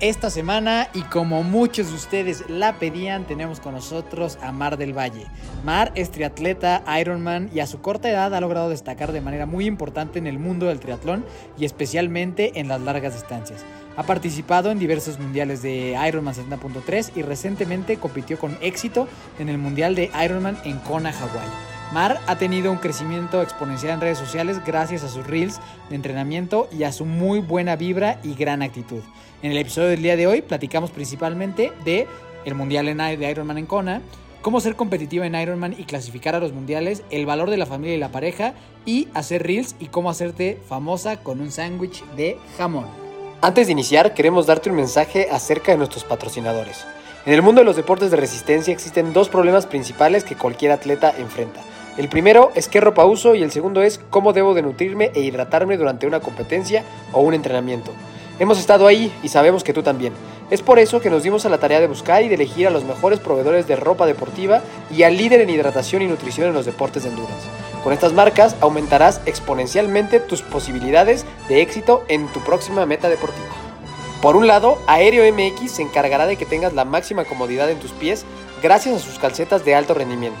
Esta semana, y como muchos de ustedes la pedían, tenemos con nosotros a Mar del Valle. Mar es triatleta, Ironman y a su corta edad ha logrado destacar de manera muy importante en el mundo del triatlón y especialmente en las largas distancias. Ha participado en diversos mundiales de Ironman 70.3 y recientemente compitió con éxito en el mundial de Ironman en Kona, Hawái. Mar ha tenido un crecimiento exponencial en redes sociales gracias a sus reels de entrenamiento y a su muy buena vibra y gran actitud. En el episodio del día de hoy platicamos principalmente de el mundial de Ironman en Kona, cómo ser competitiva en Ironman y clasificar a los mundiales, el valor de la familia y la pareja y hacer reels y cómo hacerte famosa con un sándwich de jamón. Antes de iniciar, queremos darte un mensaje acerca de nuestros patrocinadores. En el mundo de los deportes de resistencia existen dos problemas principales que cualquier atleta enfrenta. El primero es qué ropa uso y el segundo es cómo debo de nutrirme e hidratarme durante una competencia o un entrenamiento. Hemos estado ahí y sabemos que tú también. Es por eso que nos dimos a la tarea de buscar y de elegir a los mejores proveedores de ropa deportiva y al líder en hidratación y nutrición en los deportes de endurance. Con estas marcas aumentarás exponencialmente tus posibilidades de éxito en tu próxima meta deportiva. Por un lado, Aéreo MX se encargará de que tengas la máxima comodidad en tus pies gracias a sus calcetas de alto rendimiento.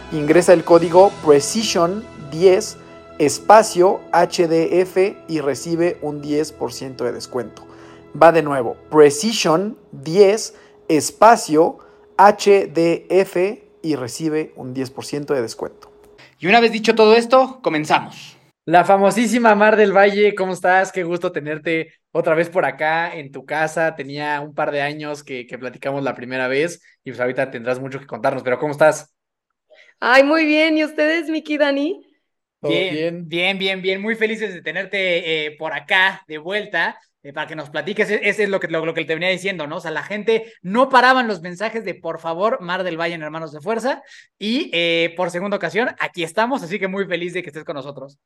ingresa el código Precision10 espacio HDF y recibe un 10% de descuento. Va de nuevo, Precision 10 espacio HDF y recibe un 10% de descuento. Y una vez dicho todo esto, comenzamos. La famosísima Mar del Valle, ¿cómo estás? Qué gusto tenerte otra vez por acá en tu casa. Tenía un par de años que, que platicamos la primera vez y pues ahorita tendrás mucho que contarnos, pero ¿cómo estás? Ay, muy bien. ¿Y ustedes, Miki, Dani? ¿Todo Bien, bien, bien, bien. Muy felices de tenerte eh, por acá de vuelta eh, para que nos platiques. E- Ese es lo que, lo, lo que te venía diciendo, ¿no? O sea, la gente no paraban los mensajes de por favor, Mar del Valle en Hermanos de Fuerza. Y eh, por segunda ocasión, aquí estamos, así que muy feliz de que estés con nosotros.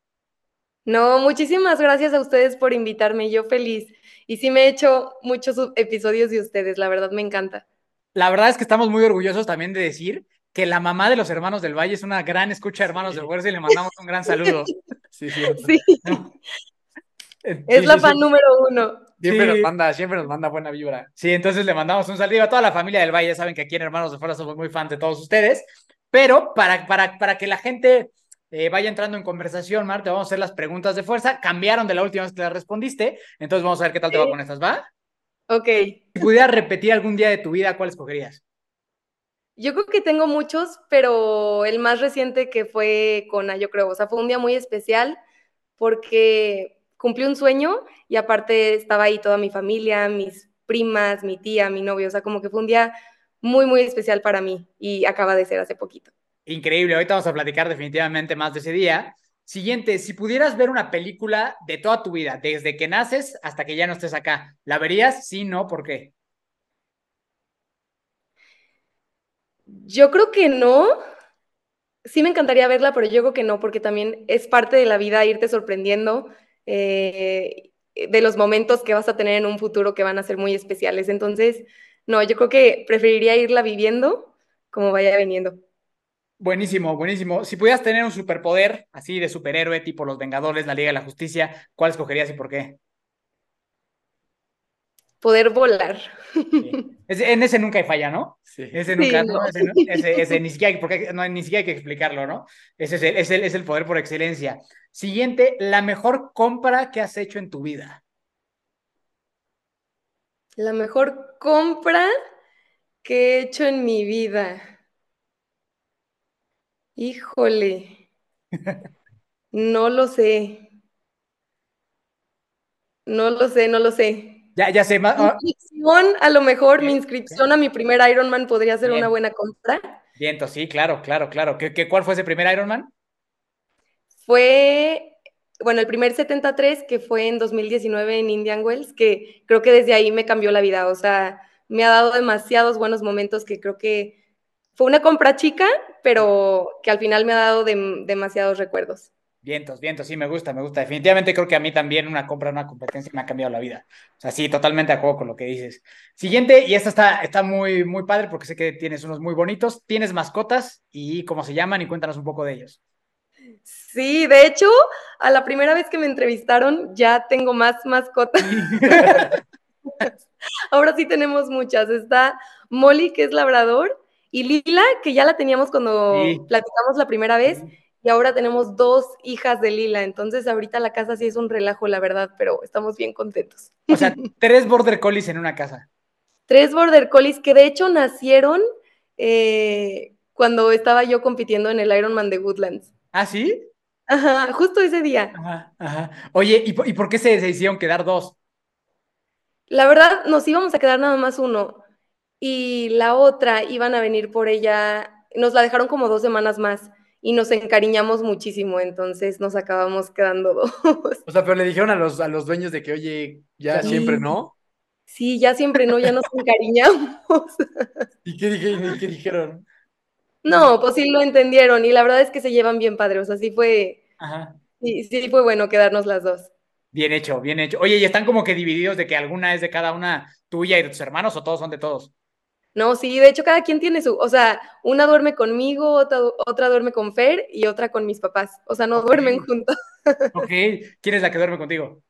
No, muchísimas gracias a ustedes por invitarme. Yo feliz. Y sí me he hecho muchos episodios de ustedes. La verdad me encanta. La verdad es que estamos muy orgullosos también de decir que la mamá de los Hermanos del Valle es una gran escucha de Hermanos de Fuerza y le mandamos un gran saludo. Sí, sí. Sí, ¿no? Eh, es Sí, la sí, fan sí. número uno. Siempre Sí. nos manda, siempre nos manda buena vibra. Sí, entonces le mandamos un saludo a toda la familia del Valle. Ya saben que aquí en Hermanos de Fuerza somos muy fans de todos ustedes. Pero para, para, para que la gente eh, vaya entrando en conversación, Mar, te vamos a hacer las preguntas de fuerza. Cambiaron de la última vez que las respondiste. Entonces vamos a ver qué tal te va Sí. con estas, ¿va? Ok. Si pudieras repetir algún día de tu vida, ¿cuál escogerías? Yo creo que tengo muchos, pero el más reciente que fue con yo creo. O sea, fue un día muy especial porque cumplí un sueño y aparte estaba ahí toda mi familia, mis primas, mi tía, mi novio. O sea, como que fue un día muy, muy especial para mí y acaba de ser hace poquito. Increíble. Ahorita vamos a platicar definitivamente más de ese día. Siguiente, si pudieras ver una película de toda tu vida, desde que naces hasta que ya no estés acá, ¿la verías? Sí, no, ¿por qué? Yo creo que no. Sí me encantaría verla, pero yo creo que no, porque también es parte de la vida irte sorprendiendo eh, de los momentos que vas a tener en un futuro que van a ser muy especiales. Entonces, no, yo creo que preferiría irla viviendo como vaya viniendo. Buenísimo, buenísimo. Si pudieras tener un superpoder así de superhéroe, tipo los Vengadores, la Liga de la Justicia, ¿cuál escogerías y por qué? Poder volar. Sí. Ese- en ese nunca hay falla, ¿no? Sí. Ese nunca, Sí, ¿no? no. Ese, no- ese- ese ni siquiera, hay- porque no, ni siquiera hay que explicarlo, ¿no? Ese es el, es el, es el poder por excelencia. Siguiente, la mejor compra que has hecho en tu vida. La mejor compra que he hecho en mi vida. Híjole, no lo sé. No lo sé, no lo sé. Ya, ya sé, más, Mi ah, inscripción, a lo mejor mi inscripción a mi primer Ironman podría ser Bien. una buena compra. viento, sí, claro, claro, claro. ¿Qué, qué, cuál fue ese primer Ironman? Fue, bueno, el primer 73 que fue en 2019 en Indian Wells, que creo que desde ahí me cambió la vida. O sea, me ha dado demasiados buenos momentos que creo que fue una compra chica, pero que al final me ha dado dem- demasiados recuerdos. Vientos, vientos, sí, me gusta, me gusta. Definitivamente creo que a mí también una compra, una competencia me ha cambiado la vida. O sea, sí, totalmente de acuerdo con lo que dices. Siguiente, y esta está, está muy, muy padre porque sé que tienes unos muy bonitos. ¿Tienes mascotas? ¿Y cómo se llaman? Y cuéntanos un poco de ellos. Sí, de hecho, a la primera vez que me entrevistaron ya tengo más mascotas. Ahora sí tenemos muchas. Está Molly, que es labrador, y Lila, que ya la teníamos cuando Sí. platicamos la primera vez, y ahora tenemos dos hijas de Lila. Entonces, ahorita la casa sí es un relajo, la verdad, pero estamos bien contentos. O sea, tres border collies en una casa. Tres border collies que de hecho nacieron eh, cuando estaba yo compitiendo en el Ironman de Woodlands. ¿Ah, sí? Ajá, justo ese día. Ajá, ajá. Oye, ¿y, por- y por qué se, se hicieron quedar dos? La verdad, nos íbamos a quedar nada más uno. Y la otra iban a venir por ella, nos la dejaron como dos semanas más y nos encariñamos muchísimo, entonces nos acabamos quedando dos. O sea, pero le dijeron a los, a los dueños de que, oye, ya Sí. siempre, ¿no? Sí, ya siempre no, ya nos encariñamos. ¿Y qué, dije- y qué dijeron? No, pues sí lo entendieron y la verdad es que se llevan bien padre, o sea, sí fue, Ajá. sí, sí fue bueno quedarnos las dos. Bien hecho, bien hecho. Oye, ¿y están como que divididos de que alguna es de cada una tuya y de tus hermanos o todos son de todos? No, sí, de hecho cada quien tiene su, o sea, una duerme conmigo, otra, otra duerme con Fer y otra con mis papás, o sea, no duermen juntos. Ok, ¿quién es la que duerme contigo?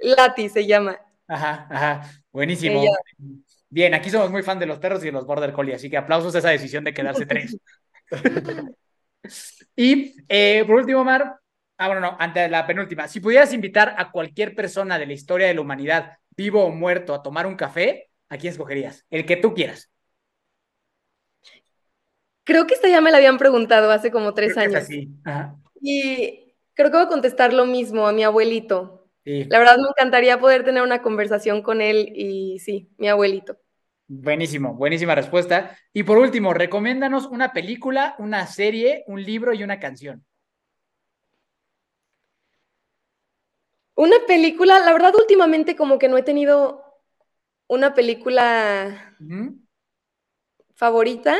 Lati se llama. Ajá, ajá, buenísimo. Ella. Bien, aquí somos muy fan de los perros y de los border collie, así que aplausos a esa decisión de quedarse tres. Y eh, por último, Mar, ah, bueno, no, ante la penúltima, si pudieras invitar a cualquier persona de la historia de la humanidad, vivo o muerto, a tomar un café, ¿a quién escogerías? El que tú quieras. Creo que esta ya me la habían preguntado hace como tres Creo años. así. Ajá. Y Creo que voy a contestar lo mismo a mi abuelito. Sí. La verdad me encantaría poder tener una conversación con él y sí, mi abuelito. Buenísimo, buenísima respuesta. Y por último, recomiéndanos una película, una serie, un libro y una canción. Una película, la verdad últimamente como que no he tenido una película favorita,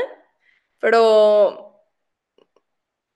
pero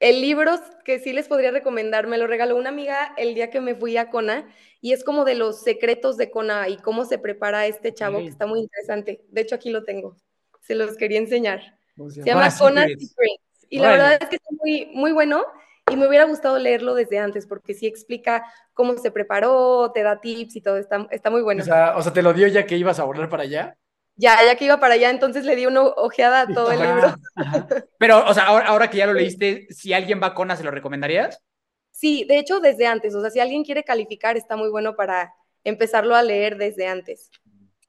el libro que sí les podría recomendar me lo regaló una amiga el día que me fui a Kona y es como de los secretos de Kona y cómo se prepara este chavo, que está muy interesante. De hecho, aquí lo tengo. Se los quería enseñar. ¿Cómo se llama Kona Kona Secrets. Y la verdad es que está muy, muy bueno y me hubiera gustado leerlo desde antes porque sí explica cómo se preparó, te da tips y todo. Está, está muy bueno. O sea, o sea, te lo dio ya que ibas a volar para allá. Ya, ya que iba para allá, entonces le di una ojeada a todo el libro. ajá. Pero, o sea, ahora, ahora que ya lo leíste, si alguien va a Kona, ¿se lo recomendarías? Sí, de hecho, desde antes. O sea, si alguien quiere calificar, está muy bueno para empezarlo a leer desde antes.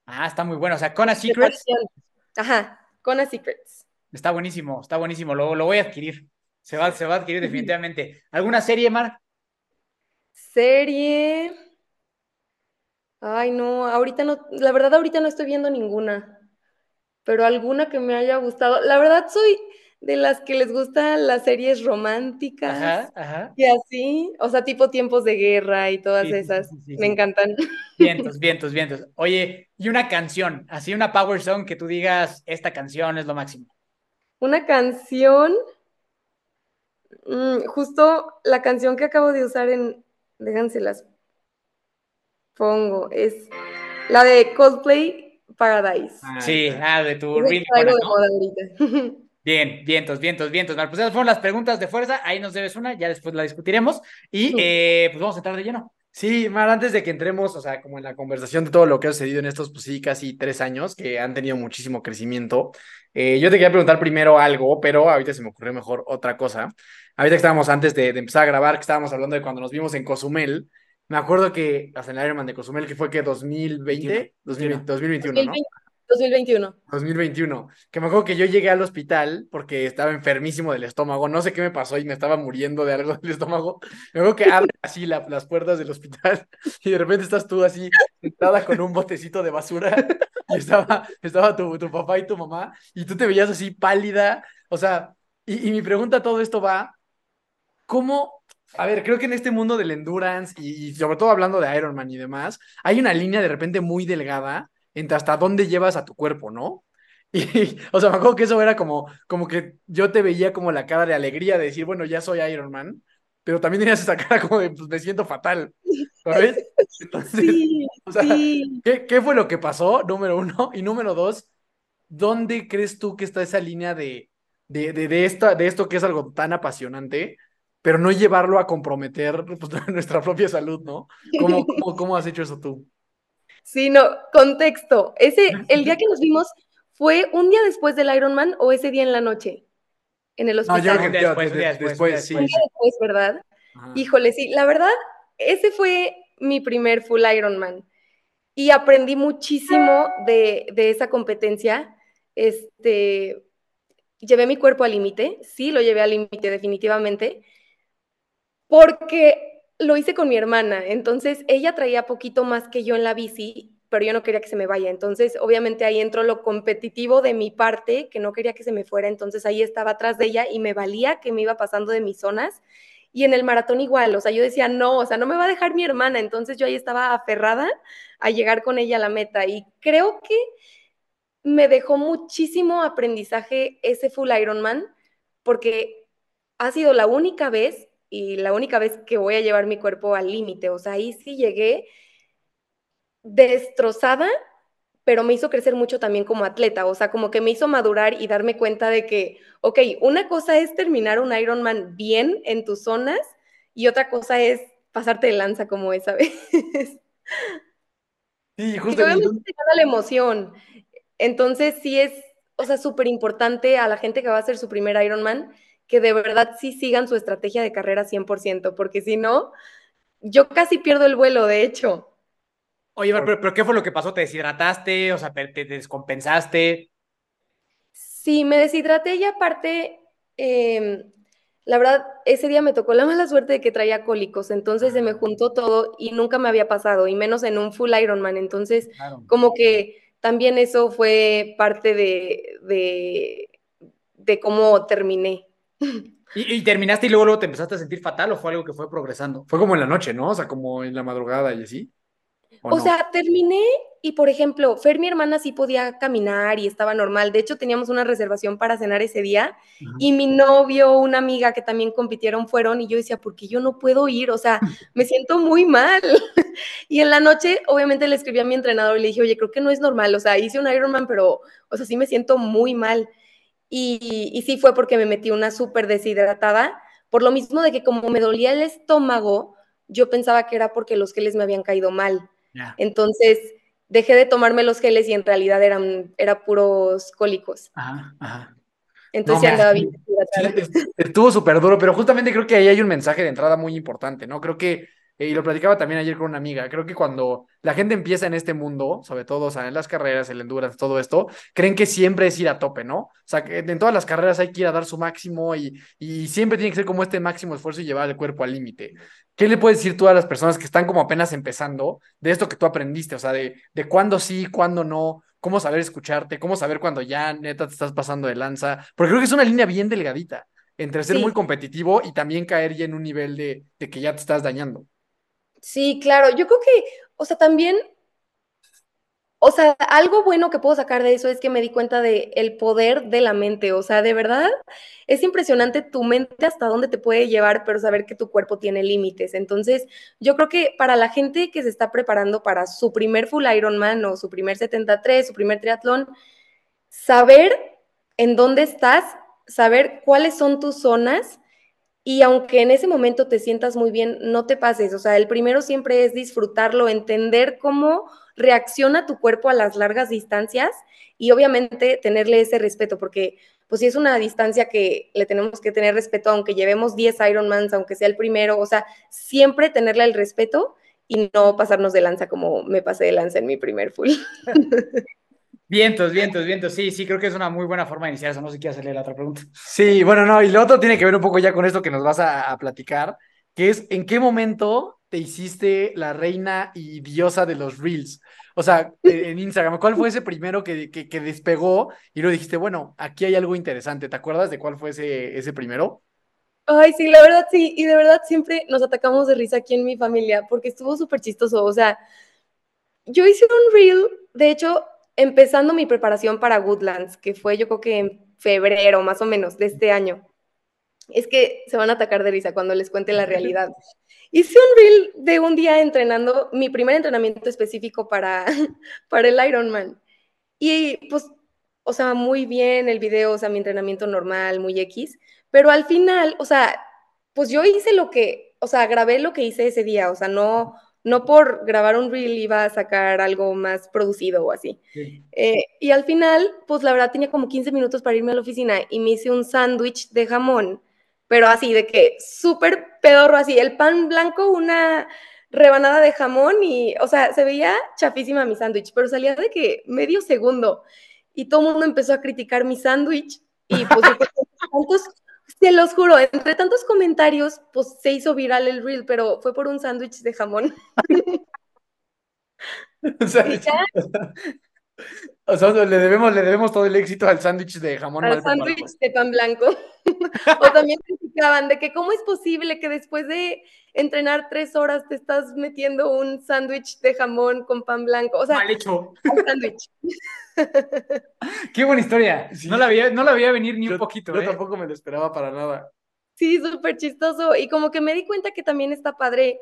Ah, está muy bueno. O sea, Kona Secrets Ajá, Kona Secrets. está buenísimo, está buenísimo. Lo, lo voy a adquirir. Se va, se va a adquirir definitivamente. ¿Alguna serie, Mar? Serie. Ay, no, ahorita no, la verdad ahorita no estoy viendo ninguna, pero alguna que me haya gustado. La verdad soy de las que les gustan las series románticas Ajá, ajá. y así, o sea, tipo tiempos de guerra y todas Sí, esas. sí, sí, Me encantan. Vientos, vientos, vientos. Oye, y una canción, así una power song que tú digas, esta canción es lo máximo. Una canción, mm, justo la canción que acabo de usar en, déjenselas pongo, es la de Coldplay Paradise. Sí, ah, de tu ahorita. Bien, vientos, vientos, vientos. Pues esas fueron las preguntas de fuerza. Ahí nos debes una, ya después la discutiremos. Y Sí. eh, pues vamos a entrar de lleno. Sí, Mar, antes de que entremos, o sea, como en la conversación de todo lo que ha sucedido en estos, pues sí, casi tres años, que han tenido muchísimo crecimiento, eh, yo te quería preguntar primero algo, pero ahorita se me ocurrió mejor otra cosa. Ahorita que estábamos antes de, de empezar a grabar, que estábamos hablando de cuando nos vimos en Cozumel, me acuerdo que, hasta en el Ironman de Cozumel, que fue que 2020, 2020, 2021, ¿no? 2021. 2021, que me acuerdo que yo llegué al hospital porque estaba enfermísimo del estómago, no sé qué me pasó y me estaba muriendo de algo del estómago. Me acuerdo que abre así la- las puertas del hospital y de repente estás tú así sentada con un botecito de basura y estaba, estaba tu, tu papá y tu mamá y tú te veías así pálida, o sea, y, y mi pregunta a todo esto va, ¿cómo? A ver, creo que en este mundo del endurance y, y sobre todo hablando de Ironman y demás, hay una línea de repente muy delgada entre hasta dónde llevas a tu cuerpo, ¿no? Y, o sea, me acuerdo que eso era como, como que yo te veía como la cara de alegría de decir, bueno, ya soy Iron Man, pero también tenías esa cara como de, pues me siento fatal, ¿sabes? Entonces, Sí, o sea, sí. ¿qué, qué fue lo que pasó? Número uno. Y número dos, ¿dónde crees tú que está esa línea de, de, de, de esta, de esto que es algo tan apasionante, pero no llevarlo a comprometer pues, nuestra propia salud, ¿no? ¿Cómo, cómo, cómo has hecho eso tú? Sí, no, contexto. Ese, el día que nos vimos, ¿fue un día después del Ironman o ese día en la noche? En el No, hospital. yo creo día que después, de- sí, Un después. día después, ¿verdad? Ajá. Híjole, sí, la verdad, ese fue mi primer full Ironman y aprendí muchísimo de, de esa competencia. Este, llevé mi cuerpo al límite, sí, lo llevé al límite definitivamente, porque lo hice con mi hermana, entonces ella traía poquito más que yo en la bici, pero yo no quería que se me vaya, entonces obviamente ahí entró lo competitivo de mi parte, que no quería que se me fuera, entonces ahí estaba atrás de ella y me valía que me iba pasando de mis zonas. Y en el maratón igual, o sea, yo decía, no, o sea, no me va a dejar mi hermana, entonces yo ahí estaba aferrada a llegar con ella a la meta y creo que me dejó muchísimo aprendizaje ese full Ironman porque ha sido la única vez y la única vez que voy a llevar mi cuerpo al límite, o sea, ahí sí llegué destrozada, pero me hizo crecer mucho también como atleta, o sea, como que me hizo madurar y darme cuenta de que, ok, una cosa es terminar un Ironman bien en tus zonas y otra cosa es pasarte de lanza como esa vez. Sí, Y justo. obviamente te gana la emoción. Entonces sí es, o sea, súper importante a la gente que va a hacer su primer Ironman que de verdad sí sigan su estrategia de carrera 100%, porque si no, yo casi pierdo el vuelo, de hecho. Oye, pero, pero ¿qué fue lo que pasó? ¿Te deshidrataste? O sea, ¿te, te descompensaste? Sí, me deshidraté y aparte, eh, la verdad, ese día me tocó la mala suerte de que traía cólicos, entonces se me juntó todo y nunca me había pasado, y menos en un full Ironman. Entonces, como que también eso fue parte de, de, de cómo terminé. ¿Y, terminaste y luego, luego te empezaste a sentir fatal o fue algo que fue progresando? Fue como en la noche, ¿no? O sea, como en la madrugada y así. O, sea, terminé y, por ejemplo, Fer, mi hermana, sí podía caminar y estaba normal. De hecho, teníamos una reservación para cenar ese día y mi novio, una amiga que también compitieron fueron y yo decía, ¿por qué yo no puedo ir? O sea, me siento muy mal. y en la noche, obviamente, le escribí a mi entrenador y le dije, oye, creo que no es normal. O sea, hice un Ironman, pero, o sea, sí me siento muy mal. Y, y sí fue porque me metí una súper deshidratada, por lo mismo de que como me dolía el estómago, yo pensaba que era porque los geles me habían caído mal. Entonces dejé de tomarme los geles y en realidad eran era puros cólicos. Ajá, ajá. Entonces andaba bien. estuvo súper duro, pero justamente creo que ahí hay un mensaje de entrada muy importante, ¿no? Creo que y lo platicaba también ayer con una amiga, creo que cuando la gente empieza en este mundo, sobre todo, o sea, en las carreras, el endurance, todo esto, creen que siempre es ir a tope, ¿no? O sea, que en todas las carreras hay que ir a dar su máximo y, y siempre tiene que ser como este máximo esfuerzo y llevar el cuerpo al límite. ¿Qué le puedes decir tú a las personas que están como apenas empezando de esto que tú aprendiste? O sea, de, de cuándo sí, cuándo no, cómo saber escucharte, cómo saber cuando ya neta te estás pasando de lanza, porque creo que es una línea bien delgadita entre ser muy competitivo y también caer ya en un nivel de, de que ya te estás dañando. Sí, claro, yo creo que, o sea, también, o sea, algo bueno que puedo sacar de eso es que me di cuenta de el poder de la mente, o sea, de verdad es impresionante tu mente hasta dónde te puede llevar, pero saber que tu cuerpo tiene límites. Entonces, yo creo que para la gente que se está preparando para su primer full Ironman o su primer 73, su primer triatlón, saber en dónde estás, saber cuáles son tus zonas y aunque en ese momento te sientas muy bien, no te pases. O sea, el primero siempre es disfrutarlo, entender cómo reacciona tu cuerpo a las largas distancias y obviamente tenerle ese respeto, porque pues si es una distancia que le tenemos que tener respeto, aunque llevemos 10 Ironmans, aunque sea el primero, o sea, siempre tenerle el respeto y no pasarnos de lanza como me pasé de lanza en mi primer full. Vientos, vientos, vientos. Sí, sí, creo que es una muy buena forma de iniciar eso. No sé si quieres hacerle la otra pregunta. Sí, bueno, no, y lo otro tiene que ver un poco ya con esto que nos vas a, platicar, que es en qué momento te hiciste la reina y diosa de los reels. O sea, en Instagram, ¿cuál fue ese primero que, que, despegó y luego dijiste, bueno, aquí hay algo interesante? ¿Te acuerdas de cuál fue ese, ese primero? Ay, sí, la verdad sí, y de verdad siempre nos atacamos de risa aquí en mi familia porque estuvo súper chistoso. O sea, yo hice un reel, de hecho, empezando mi preparación para Woodlands, que fue yo creo que en febrero más o menos de este año. Es que se van a atacar de risa cuando les cuente la realidad. Hice un reel de un día entrenando, mi primer entrenamiento específico para, para el Ironman. Y pues, o sea, muy bien el video, o sea, mi entrenamiento normal, muy X, pero al final, o sea, pues yo hice lo que, o sea, grabé lo que hice ese día, o sea, no, no por grabar un reel iba a sacar algo más producido o así. Eh, y al final, pues la verdad tenía como 15 minutos para irme a la oficina y me hice un sándwich de jamón, pero así de que súper pedorro, así, el pan blanco, una rebanada de jamón y, o sea, se veía chafísima mi sándwich, pero salía de que medio segundo y todo el mundo empezó a criticar mi sándwich y pues tantos se los juro, entre tantos comentarios, pues se hizo viral el reel, pero fue por un sándwich de jamón. O sea, le debemos, le debemos todo el éxito al sándwich de jamón. Al sándwich de pan blanco. o también criticaban de que cómo es posible que después de entrenar tres horas te estás metiendo un sándwich de jamón con pan blanco. O sea, mal hecho. Un sándwich. Qué buena historia. No, la veía, no la veía venir ni un poquito. Yo ¿eh? tampoco me lo esperaba para nada. Sí, súper chistoso. Y como que me di cuenta que también está padre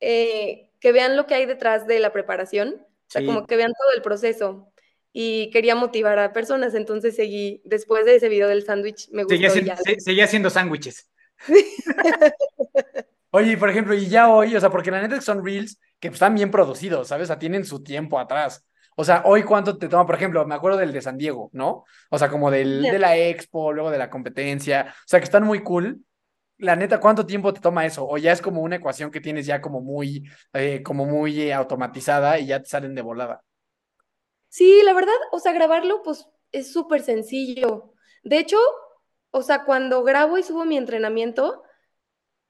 eh, que vean lo que hay detrás de la preparación. O sea, como que vean todo el proceso y quería motivar a personas, entonces seguí, después de ese video del sándwich, me gustó. Seguía, haciendo sándwiches. Oye, por ejemplo, y ya hoy, o sea, porque la neta son reels que están bien producidos, ¿sabes? O sea, tienen su tiempo atrás. O sea, hoy cuánto te toma, por ejemplo, me acuerdo del de San Diego, ¿no? O sea, como del, de la expo, luego de la competencia, o sea, que están muy cool. La neta, ¿cuánto tiempo te toma eso? O ya es como una ecuación que tienes ya como muy, eh, como muy eh, automatizada y ya te salen de volada. Sí, la verdad, o sea, grabarlo pues es súper sencillo. De hecho, o sea, cuando grabo y subo mi entrenamiento,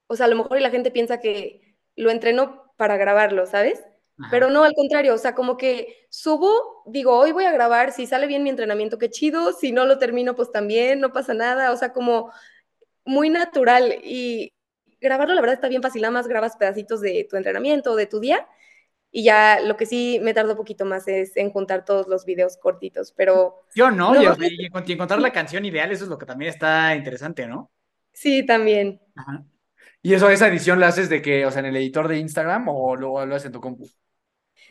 o sea, a lo mejor la gente piensa que lo entreno para grabarlo, ¿sabes? Pero no, al contrario, o sea, como que subo, digo, hoy voy a grabar, si sale bien mi entrenamiento, qué chido, si no lo termino, pues también, no pasa nada, o sea, como muy natural y grabarlo, la verdad, está bien fácil, nada más grabas pedacitos de tu entrenamiento, de tu día, y ya lo que sí me tardo un poquito más es en juntar todos los videos cortitos, pero... Yo no, Yo, y, encontrar la canción ideal, eso es lo que también está interesante, ¿no? Sí, también. ¿Y eso, esa edición la haces de que, o sea, en el editor de Instagram o lo, lo haces en tu compu?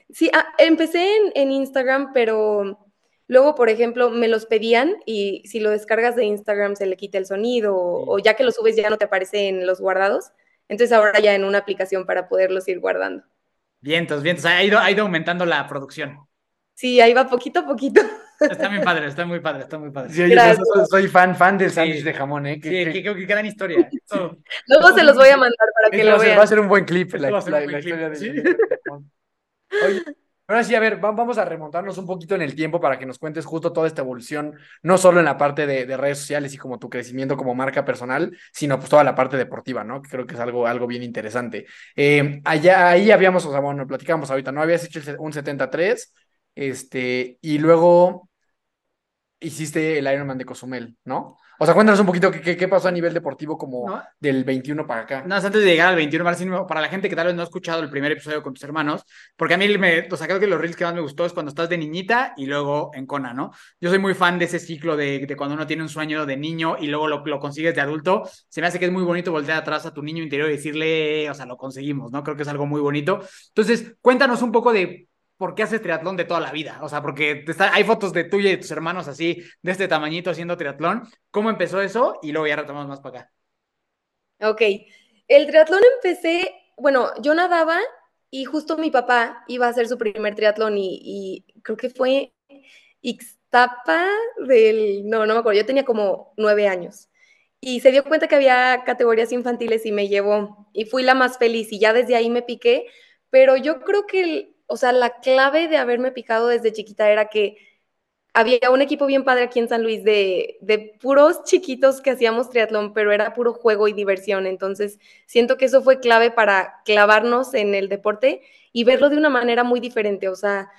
Sí, ah, empecé en, Instagram, pero luego, por ejemplo, me los pedían y si lo descargas de Instagram se le quita el sonido o, ya que lo subes ya no te aparece en los guardados. Entonces ahora ya en una aplicación para poderlos ir guardando. Vientos, vientos. Ha ido, ha ido aumentando la producción. Sí, ahí va poquito a poquito. Está muy padre, está muy padre, está muy padre. Sí, yo soy, fan, fan del sándwich de jamón, ¿eh? sí, que, que, gran historia. Luego se los voy a mandar para que lo vean. Va a ser un buen clip la, historia de, ¿Sí? Oye, ahora sí, a ver, vamos a remontarnos un poquito en el tiempo para que nos cuentes justo toda esta evolución, no solo en la parte de, redes sociales y como tu crecimiento como marca personal, sino pues toda la parte deportiva, ¿no? Que creo que es algo, algo bien interesante. Eh, allá, ahí habíamos, o sea, bueno, platicamos ahorita, ¿no? Habías hecho un 73, este, y luego hiciste el Ironman de Cozumel, ¿no? O sea, cuéntanos un poquito qué, qué pasó a nivel deportivo como del 21 para acá. No, antes de llegar al 21, Marcino, para la gente que tal vez no ha escuchado el primer episodio con tus hermanos, porque a mí me, o sea, creo que los reels que más me gustó es cuando estás de niñita y luego en Kona, ¿no? Yo soy muy fan de ese ciclo de, de cuando uno tiene un sueño de niño y luego lo, lo, consigues de adulto. Se me hace que es muy bonito voltear atrás a tu niño interior y decirle, o sea, lo conseguimos, ¿no? Creo que es algo muy bonito. Entonces, cuéntanos un poco de ¿por qué haces triatlón de toda la vida? O sea, porque hay fotos de tuya y de tus hermanos así, de este tamañito haciendo triatlón. ¿Cómo empezó eso? Y luego ya retomamos más para acá. Ok. El triatlón empecé, bueno, yo nadaba y justo mi papá iba a hacer su primer triatlón y, creo que fue Ixtapa del, no, no me acuerdo, yo tenía como nueve años. Y se dio cuenta que había categorías infantiles y me llevó. Y fui la más feliz y ya desde ahí me piqué. Pero yo creo que el, o sea, la clave de haberme picado desde chiquita era que había un equipo bien padre aquí en San Luis de, de, puros chiquitos que hacíamos triatlón, pero era puro juego y diversión. Entonces, siento que eso fue clave para clavarnos en el deporte y verlo de una manera muy diferente. O sea,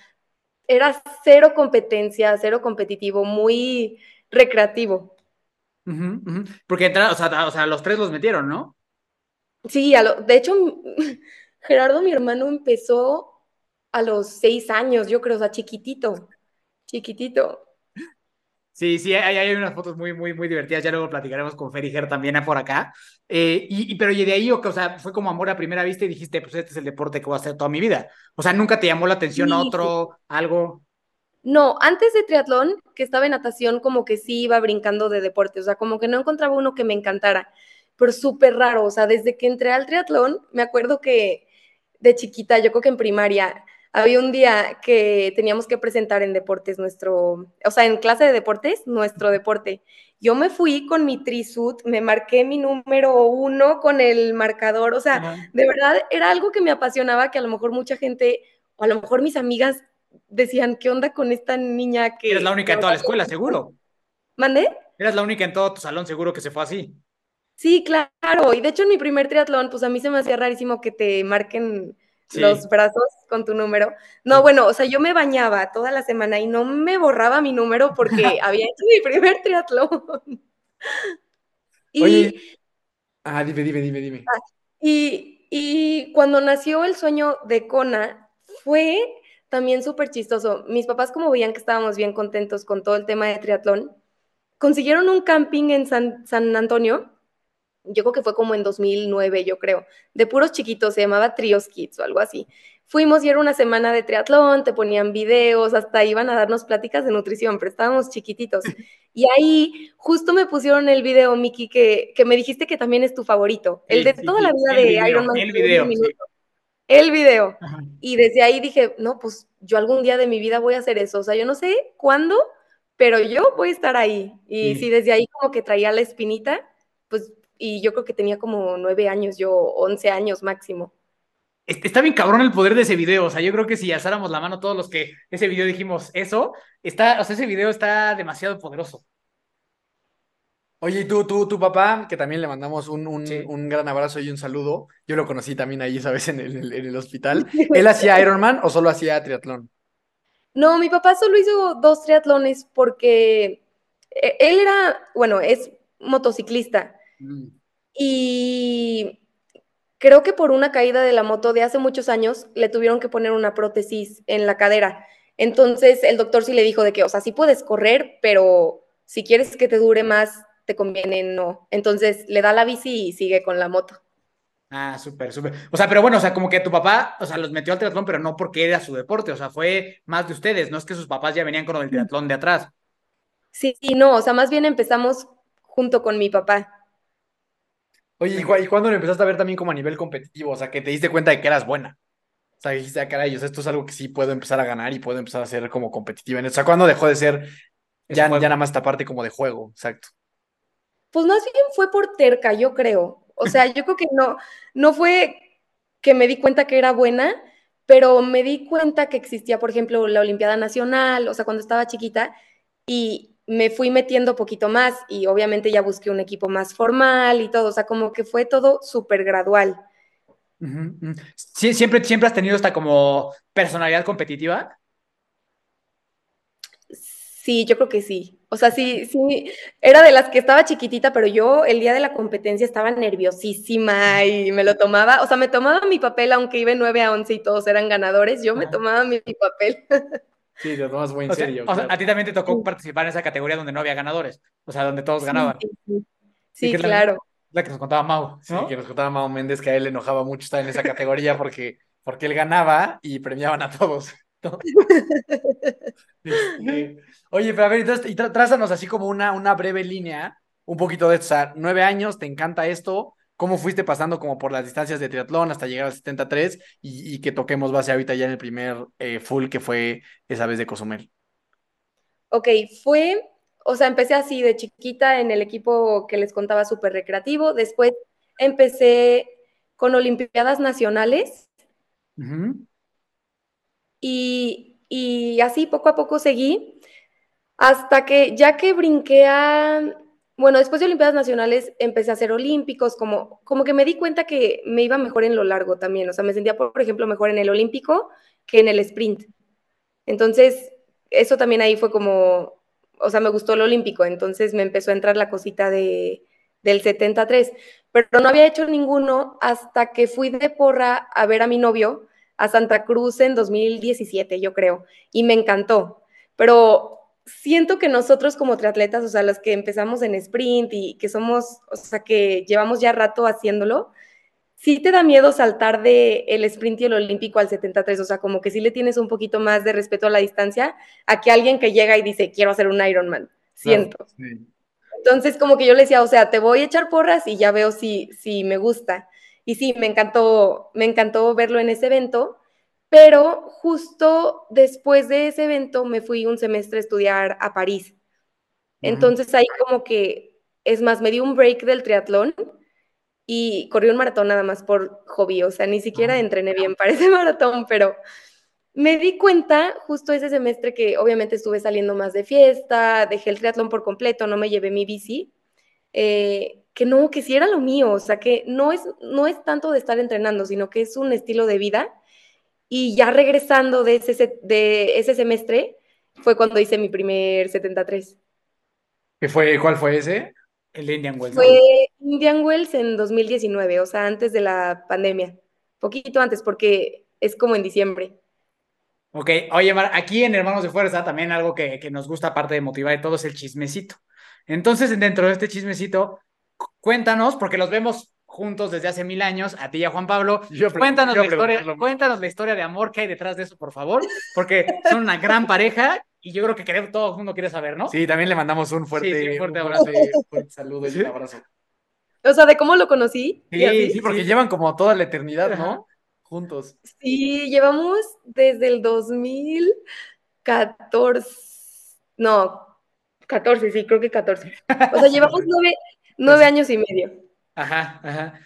era cero competencia, cero competitivo, muy recreativo. Porque o sea, o sea, los tres los metieron, ¿no? Sí, de hecho, Gerardo, mi hermano, empezó a los seis años, yo creo, o sea, chiquitito, chiquitito. Sí, sí, hay, hay unas fotos muy, muy, muy divertidas. Ya luego platicaremos con Feriger también por acá. Eh, y, pero y de ahí, o sea, fue como amor a primera vista y dijiste, pues este es el deporte que voy a hacer toda mi vida. O sea, nunca te llamó la atención otro, algo. No, antes de triatlón, que estaba en natación, como que sí iba brincando de deporte. O sea, como que no encontraba uno que me encantara. Pero súper raro. O sea, desde que entré al triatlón, me acuerdo que de chiquita, yo creo que en primaria, había un día que teníamos que presentar en deportes nuestro, o sea, en clase de deportes, nuestro deporte. Yo me fui con mi trisuit, me marqué mi número uno con el marcador, o sea, de verdad era algo que me apasionaba, que a lo mejor mucha gente, o a lo mejor mis amigas decían, ¿qué onda con esta niña que... Eres la única en toda la escuela, seguro. ¿Mandé? Eras la única en todo tu salón, seguro que se fue así. Sí, claro. Y de hecho en mi primer triatlón, pues a mí se me hacía rarísimo que te marquen los brazos con tu número. No, bueno, o sea, yo me bañaba toda la semana y no me borraba mi número porque había hecho mi primer triatlón. y, Oye, ah, dime, dime, dime, dime. Ah, y, y cuando nació el sueño de Kona, fue también súper chistoso. Mis papás, como veían que estábamos bien contentos con todo el tema de triatlón, consiguieron un camping en San, San Antonio yo creo que fue como en 2009, yo creo, de puros chiquitos, se llamaba Trios Kids o algo así. Fuimos y era una semana de triatlón, te ponían videos, hasta iban a darnos pláticas de nutrición, pero estábamos chiquititos. Y ahí justo me pusieron el video, Miki, que, que me dijiste que también es tu favorito, el de toda la vida de Iron Man. El video. El video. Y desde ahí dije, no, pues yo algún día de mi vida voy a hacer eso. O sea, yo no sé cuándo, pero yo voy a estar ahí. Y si desde ahí como que traía la espinita, pues y yo creo que tenía como nueve años, yo once años máximo. Está bien cabrón el poder de ese video, o sea, yo creo que si alzáramos la mano todos los que ese video dijimos eso, está, o sea, ese video está demasiado poderoso. Oye, y tú, tú, tu papá, que también le mandamos un, un, Sí. un gran abrazo y un saludo. Yo lo conocí también ahí, ¿sabes? En el, en el hospital. ¿Él hacía Ironman o solo hacía triatlón? No, mi papá solo hizo dos triatlones porque eh, él era, bueno, es motociclista Mm. y creo que por una caída de la moto de hace muchos años le tuvieron que poner una prótesis en la cadera. Entonces el doctor sí le dijo de que, o sea, sí puedes correr, pero si quieres que te dure más, te conviene no. Entonces le da la bici y sigue con la moto. Ah, súper, súper. O sea, pero bueno, o sea, como que tu papá, o sea, los metió al triatlón, pero no porque era su deporte, o sea, fue más de ustedes, no es que sus papás ya venían con el triatlón de atrás. Sí, sí, no, o sea, más bien empezamos junto con mi papá. Oye, ¿y, cu- y cuándo lo empezaste a ver también como a nivel competitivo? O sea, que te diste cuenta de que eras buena. O sea, que dijiste, ah, caray, o sea, esto es algo que sí puedo empezar a ganar y puedo empezar a ser como competitiva en esto. O sea, ¿cuándo dejó de ser ya, ya nada más esta parte como de juego? Exacto. Pues más bien fue por terca, yo creo. O sea, yo creo que no, no fue que me di cuenta que era buena, pero me di cuenta que existía, por ejemplo, la Olimpiada Nacional, o sea, cuando estaba chiquita, y me fui metiendo poquito más y obviamente ya busqué un equipo más formal y todo, o sea, como que fue todo súper gradual. Siempre, siempre has tenido esta como personalidad competitiva. Sí, yo creo que sí. O sea, sí, sí, era de las que estaba chiquitita, pero yo el día de la competencia estaba nerviosísima y me lo tomaba, o sea, me tomaba mi papel, aunque iba en 9 a 11 y todos eran ganadores, yo me tomaba mi, mi papel. Sí, lo tomas muy en O sea, serio. sea, a ti también te tocó participar en esa categoría donde no había ganadores, o sea, donde todos ganaban. Sí, que la- claro. La que nos contaba Mau, Sí, ¿no? que nos contaba Mao Méndez que a él le enojaba mucho estar en esa categoría porque, porque él ganaba y premiaban a todos. ¿no? Este, oye, pero a ver, entonces, y trázanos así como una, una breve línea, un poquito de esto. O sea, nueve años, te encanta esto. ¿Cómo fuiste pasando como por las distancias de triatlón hasta llegar al 73 y, y que toquemos base ahorita ya en el primer eh, full que fue esa vez de Cozumel? Ok, fue, o sea, empecé así de chiquita en el equipo que les contaba súper recreativo, después empecé con Olimpiadas Nacionales. Y, y así poco a poco seguí hasta que ya que brinqué a, bueno, después de Olimpiadas Nacionales empecé a hacer olímpicos, como, como que me di cuenta que me iba mejor en lo largo también, o sea, me sentía, por ejemplo, mejor en el olímpico que en el sprint. Entonces, eso también ahí fue como, o sea, me gustó el olímpico, entonces me empezó a entrar la cosita de, del 73, pero no había hecho ninguno hasta que fui de porra a ver a mi novio a Santa Cruz en 2017, yo creo, y me encantó, pero siento que nosotros como triatletas, o sea, los que empezamos en sprint y que somos, o sea, que llevamos ya rato haciéndolo, sí te da miedo saltar de el sprint y el olímpico al 73, o sea, como que sí le tienes un poquito más de respeto a la distancia a que alguien que llega y dice, quiero hacer un Ironman, siento. Sí. Entonces, como que yo le decía, o sea, te voy a echar porras y ya veo si, si me gusta. Y sí, me encantó, me encantó verlo en ese evento, pero justo después de ese evento me fui un semestre a estudiar a París. Entonces ahí como que, es más, me di un break del triatlón y corrí un maratón nada más por hobby, o sea, ni siquiera entrené bien para ese maratón, pero me di cuenta justo ese semestre que obviamente estuve saliendo más de fiesta, dejé el triatlón por completo, no me llevé mi bici, eh, que no, que sí era lo mío, o sea, que no es, no es tanto de estar entrenando, sino que es un estilo de vida. Y ya regresando de ese, se- de ese semestre fue cuando hice mi primer 73. ¿Qué fue, ¿Cuál fue ese? El de Indian Wells. Fue Indian Wells en 2019, o sea, antes de la pandemia. Poquito antes, porque es como en diciembre. Ok, oye, Mar, aquí en Hermanos de Fuerza también algo que, que nos gusta, aparte de motivar y todo, es el chismecito. Entonces, dentro de este chismecito, cu- cuéntanos, porque los vemos juntos desde hace mil años, a ti y a Juan Pablo. Yo Cuéntanos yo la historia, cuéntanos la historia de amor que hay detrás de eso, por favor, porque son una gran pareja y yo creo que queremos- todo el mundo quiere saber, ¿no? Sí, también le mandamos un fuerte, Sí, sí, fuerte un abrazo. fuerte- fuerte saludo y un abrazo. O sea, de cómo lo conocí. Sí. Sí, porque llevan como toda la eternidad, Ajá. ¿no? Juntos. Sí, llevamos desde el 2014. No, 14, sí, creo que 14. O sea, llevamos nueve, nueve años y medio. Ajá, ajá.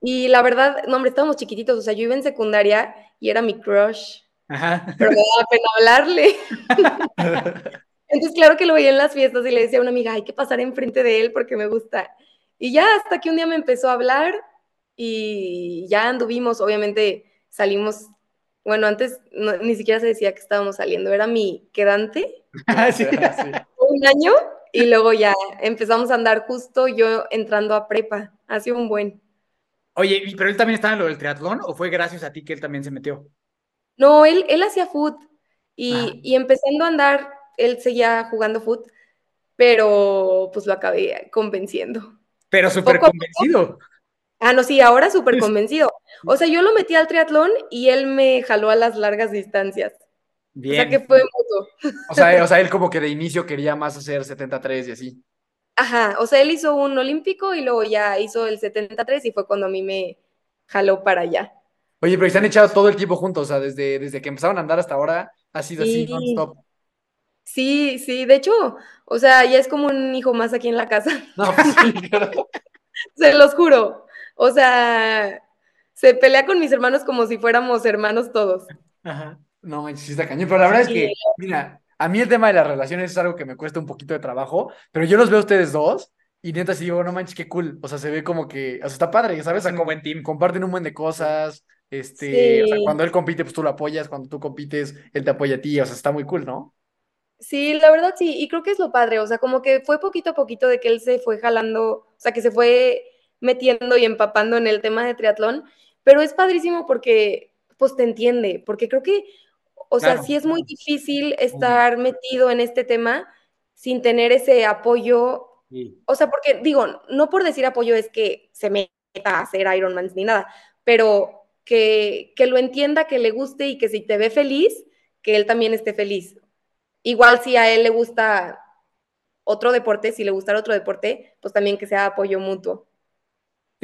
Y la verdad, no, hombre, estábamos chiquititos. O sea, yo iba en secundaria y era mi crush, Ajá. pero me daba pena hablarle. Entonces, claro que lo veía en las fiestas y le decía a una amiga, hay que pasar enfrente de él porque me gusta. Y ya hasta que un día me empezó a hablar y ya anduvimos, obviamente salimos, bueno, antes ni siquiera se decía que estábamos saliendo, era mi quedante. sí, sí. Un año y luego ya empezamos a andar justo yo entrando a prepa, hace un buen. Oye, ¿pero él también estaba en lo del triatlón o fue gracias a ti que él también se metió? No, él, él hacía foot y, ah. y empezando a andar, él seguía jugando foot, pero pues lo acabé convenciendo. Pero súper convencido. Ah, no, sí, ahora súper convencido. O sea, yo lo metí al triatlón y él me jaló a las largas distancias. Bien. O sea, que fue mutuo. O sea, o sea, él como que de inicio quería más hacer 73 y así. Ajá, o sea, él hizo un olímpico y luego ya hizo el 73 y fue cuando a mí me jaló para allá. Oye, pero se han echado todo el tiempo juntos, o sea, desde, desde que empezaron a andar hasta ahora ha sido así non-stop. Sí, sí, de hecho, o sea, ya es como un hijo más aquí en la casa. No, pues sí, Se los juro. O sea, se pelea con mis hermanos como si fuéramos hermanos todos. Ajá. No manches, está cañón. Pero la verdad es que, mira, a mí el tema de las relaciones es algo que me cuesta un poquito de trabajo, pero yo los veo a ustedes dos y neta sí digo, no manches, qué cool. O sea, se ve como que, o sea, está padre, ¿sabes? como buen team. Comparten un buen de cosas. Este, o sea, cuando él compite, pues tú lo apoyas, cuando tú compites, él te apoya a ti, o sea, está muy cool, ¿no? Sí, la verdad sí, y creo que es lo padre, o sea, como que fue poquito a poquito de que él se fue jalando, o sea, que se fue metiendo y empapando en el tema de triatlón, pero es padrísimo porque, pues te entiende, porque creo que o sea, sí es muy difícil estar metido en este tema sin tener ese apoyo. O sea, porque digo, no por decir apoyo es que se meta a hacer Ironman ni nada, pero que, que lo entienda, que le guste y que si te ve feliz, que él también esté feliz. Igual si a él le gusta otro deporte, si le gustara otro deporte, pues también que sea apoyo mutuo.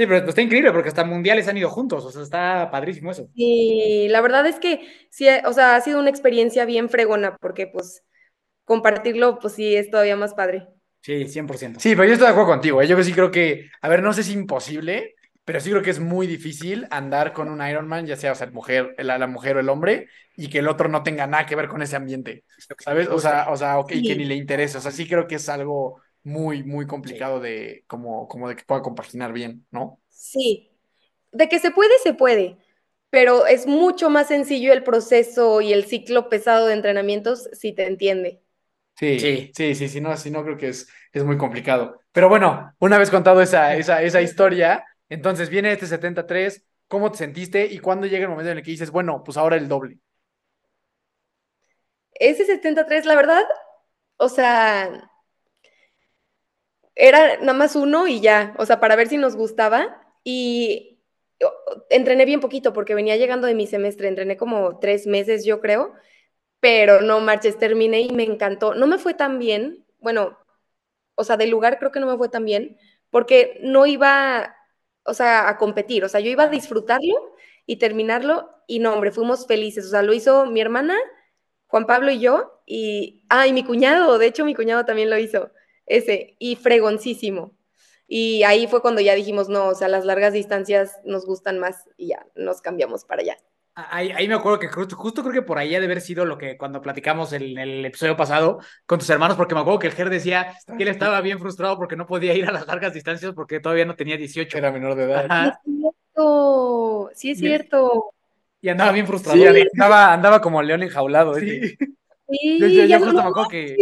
Sí, pero está increíble porque hasta mundiales han ido juntos, o sea, está padrísimo eso. Sí, la verdad es que sí, o sea, ha sido una experiencia bien fregona porque pues compartirlo, pues sí, es todavía más padre. Sí, 100%. Sí, pero yo estoy de acuerdo contigo, ¿eh? yo sí creo que, a ver, no sé si es imposible, pero sí creo que es muy difícil andar con un Ironman, ya sea, o sea, mujer, la, la, mujer o el hombre, y que el otro no tenga nada que ver con ese ambiente, ¿sabes? O sea, o sea, okay, que ni le interese, o sea, sí creo que es algo muy, muy complicado de, como, como de que pueda compaginar bien, ¿no? Sí, de que se puede, se puede, pero es mucho más sencillo el proceso y el ciclo pesado de entrenamientos si te entiende. Sí, sí, sí, sí, sí, no, sí, no creo que es, es muy complicado. Pero bueno, una vez contado esa, esa, esa historia, entonces viene este 73, ¿cómo te sentiste y cuándo llega el momento en el que dices, bueno, pues ahora el doble? Ese 73, la verdad, o sea, era nada más uno y ya, o sea, para ver si nos gustaba. Y entrené bien poquito porque venía llegando de mi semestre, entrené como tres meses, yo creo, pero no marches, terminé y me encantó. No me fue tan bien, bueno, o sea, del lugar creo que no me fue tan bien, porque no iba, o sea, a competir, o sea, yo iba a disfrutarlo y terminarlo, y no, hombre, fuimos felices, o sea, lo hizo mi hermana, Juan Pablo y yo, y, ah, y mi cuñado, de hecho mi cuñado también lo hizo ese, y fregoncísimo. Y ahí fue cuando ya dijimos, no, o sea, las largas distancias nos gustan más y ya nos cambiamos para allá. Ahí, me acuerdo que justo, justo, creo que por ahí ha de haber sido lo que cuando platicamos en el, episodio pasado con tus hermanos, porque me acuerdo que el Ger decía que él estaba bien frustrado porque no podía ir a las largas distancias porque todavía no tenía 18. Era menor de edad. Sí es cierto, sí es cierto. Y andaba bien frustrado. andaba, andaba como león enjaulado. Sí. Sí, yo, justo me acuerdo que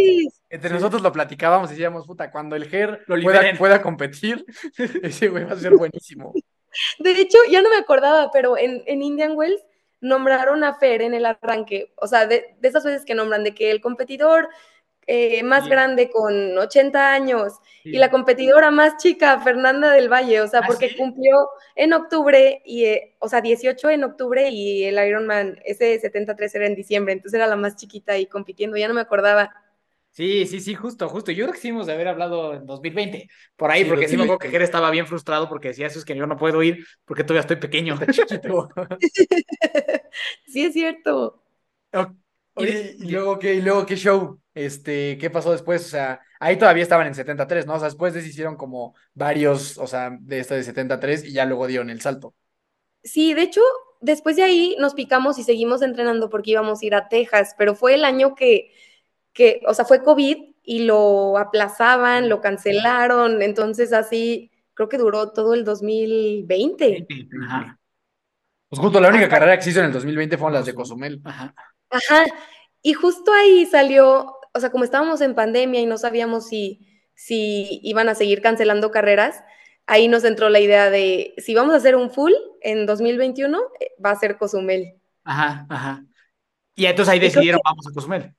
entre nosotros lo platicábamos y decíamos, puta, cuando el GER pueda, pueda, competir, ese güey va a ser buenísimo. De hecho, ya no me acordaba, pero en, en Indian Wells nombraron a Fer en el arranque, o sea, de, de, esas veces que nombran de que el competidor eh, más grande con 80 años y la competidora más chica, Fernanda del Valle, o sea, ¿Ah, porque cumplió en octubre, y, eh, o sea, 18 en octubre y el Ironman, ese 73 era en diciembre, entonces era la más chiquita y compitiendo, ya no me acordaba. Sí, sí, sí, justo, justo. Yo creo que sí hemos de haber hablado en 2020, por ahí, porque sí me acuerdo que Jerez estaba bien frustrado porque decía, eso es que yo no puedo ir porque todavía estoy pequeño. sí, es cierto. ¿y luego qué, y luego qué show? Este, ¿qué pasó después? O sea, ahí todavía estaban en 73, ¿no? O sea, después hicieron como varios, o sea, de esta de 73 y ya luego dieron el salto. Sí, de hecho, después de ahí nos picamos y seguimos entrenando porque íbamos a ir a Texas, pero fue el año que que, o sea, fue COVID y lo aplazaban, lo cancelaron, entonces así creo que duró todo el 2020. Ajá. Pues justo la única carrera que se hizo en el 2020 fueron las de Cozumel. Ajá. Ajá. Y justo ahí salió, o sea, como estábamos en pandemia y no sabíamos si, si iban a seguir cancelando carreras, ahí nos entró la idea de si vamos a hacer un full en 2021, eh, va a ser Cozumel. Ajá, ajá. Y entonces ahí decidieron, vamos a Cozumel.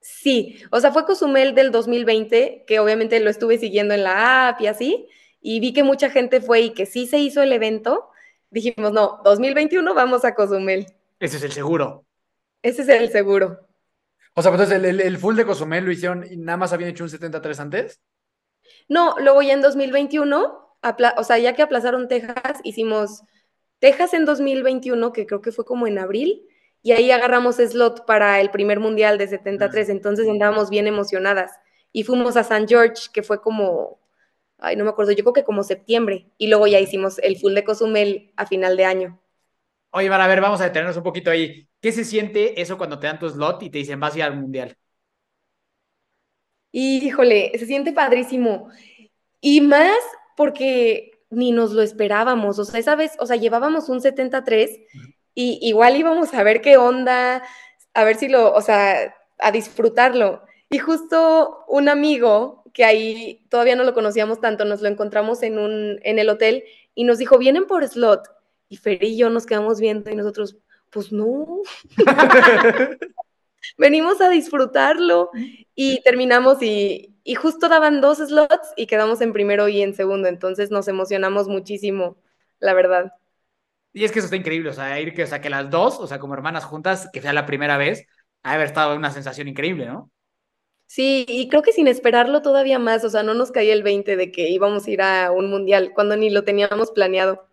Sí, o sea, fue Cozumel del 2020, que obviamente lo estuve siguiendo en la app y así, y vi que mucha gente fue y que sí se hizo el evento. Dijimos, no, 2021 vamos a Cozumel. Ese es el seguro. Ese es el seguro. O sea, entonces el, full de Cozumel lo hicieron y nada más habían hecho un 73 antes. No, luego ya en 2021, o sea, ya que aplazaron Texas, hicimos Texas en 2021, que creo que fue como en abril, y ahí agarramos slot para el primer mundial de 73, entonces andábamos bien emocionadas. Y fuimos a San George, que fue como, ay, no me acuerdo, yo creo que como septiembre, y luego ya hicimos el full de Cozumel a final de año. Oye, van a ver, vamos a detenernos un poquito ahí. ¿Qué se siente eso cuando te dan tu slot y te dicen vas a ir al mundial? Híjole, se siente padrísimo. Y más porque ni nos lo esperábamos. O sea, esa vez, o sea, llevábamos un 73 y igual íbamos a ver qué onda, a ver si lo, o sea, a disfrutarlo. Y justo un amigo que ahí todavía no lo conocíamos tanto, nos lo encontramos en un en el hotel y nos dijo, "Vienen por slot." Y Fer y yo nos quedamos viendo y nosotros, "Pues no." Venimos a disfrutarlo y terminamos y, y justo daban dos slots y quedamos en primero y en segundo, entonces nos emocionamos muchísimo, la verdad. Y es que eso está increíble, o sea, ir que, o sea, que las dos, o sea, como hermanas juntas, que sea la primera vez, ha haber estado una sensación increíble, ¿no? Sí, y creo que sin esperarlo todavía más, o sea, no nos caía el 20 de que íbamos a ir a un mundial cuando ni lo teníamos planeado.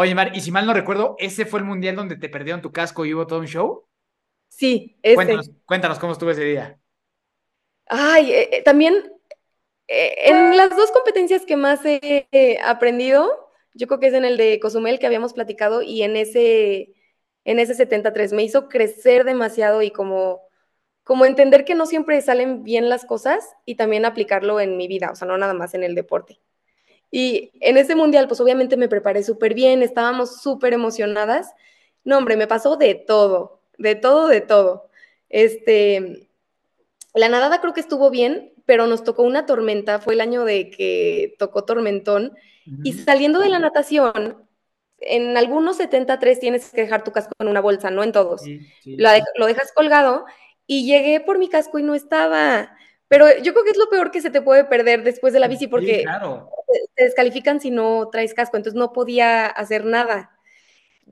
Oye, Mar, y si mal no recuerdo, ¿ese fue el mundial donde te perdieron tu casco y hubo todo un show? Sí, ese. Cuéntanos, cuéntanos cómo estuvo ese día. Ay, eh, eh, también eh, en las dos competencias que más he aprendido, yo creo que es en el de Cozumel que habíamos platicado y en ese, en ese 73. Me hizo crecer demasiado y como, como entender que no siempre salen bien las cosas y también aplicarlo en mi vida, o sea, no nada más en el deporte. Y en ese mundial, pues obviamente me preparé súper bien, estábamos súper emocionadas. No, hombre, me pasó de todo, de todo, de todo. Este, la nadada creo que estuvo bien, pero nos tocó una tormenta, fue el año de que tocó tormentón, y saliendo de la natación, en algunos 73 tienes que dejar tu casco en una bolsa, no en todos. lo, dejas colgado y llegué por mi casco y no estaba. Pero yo creo que es lo peor que se te puede perder después de la bici porque te descalifican si no traes casco, entonces no podía hacer nada.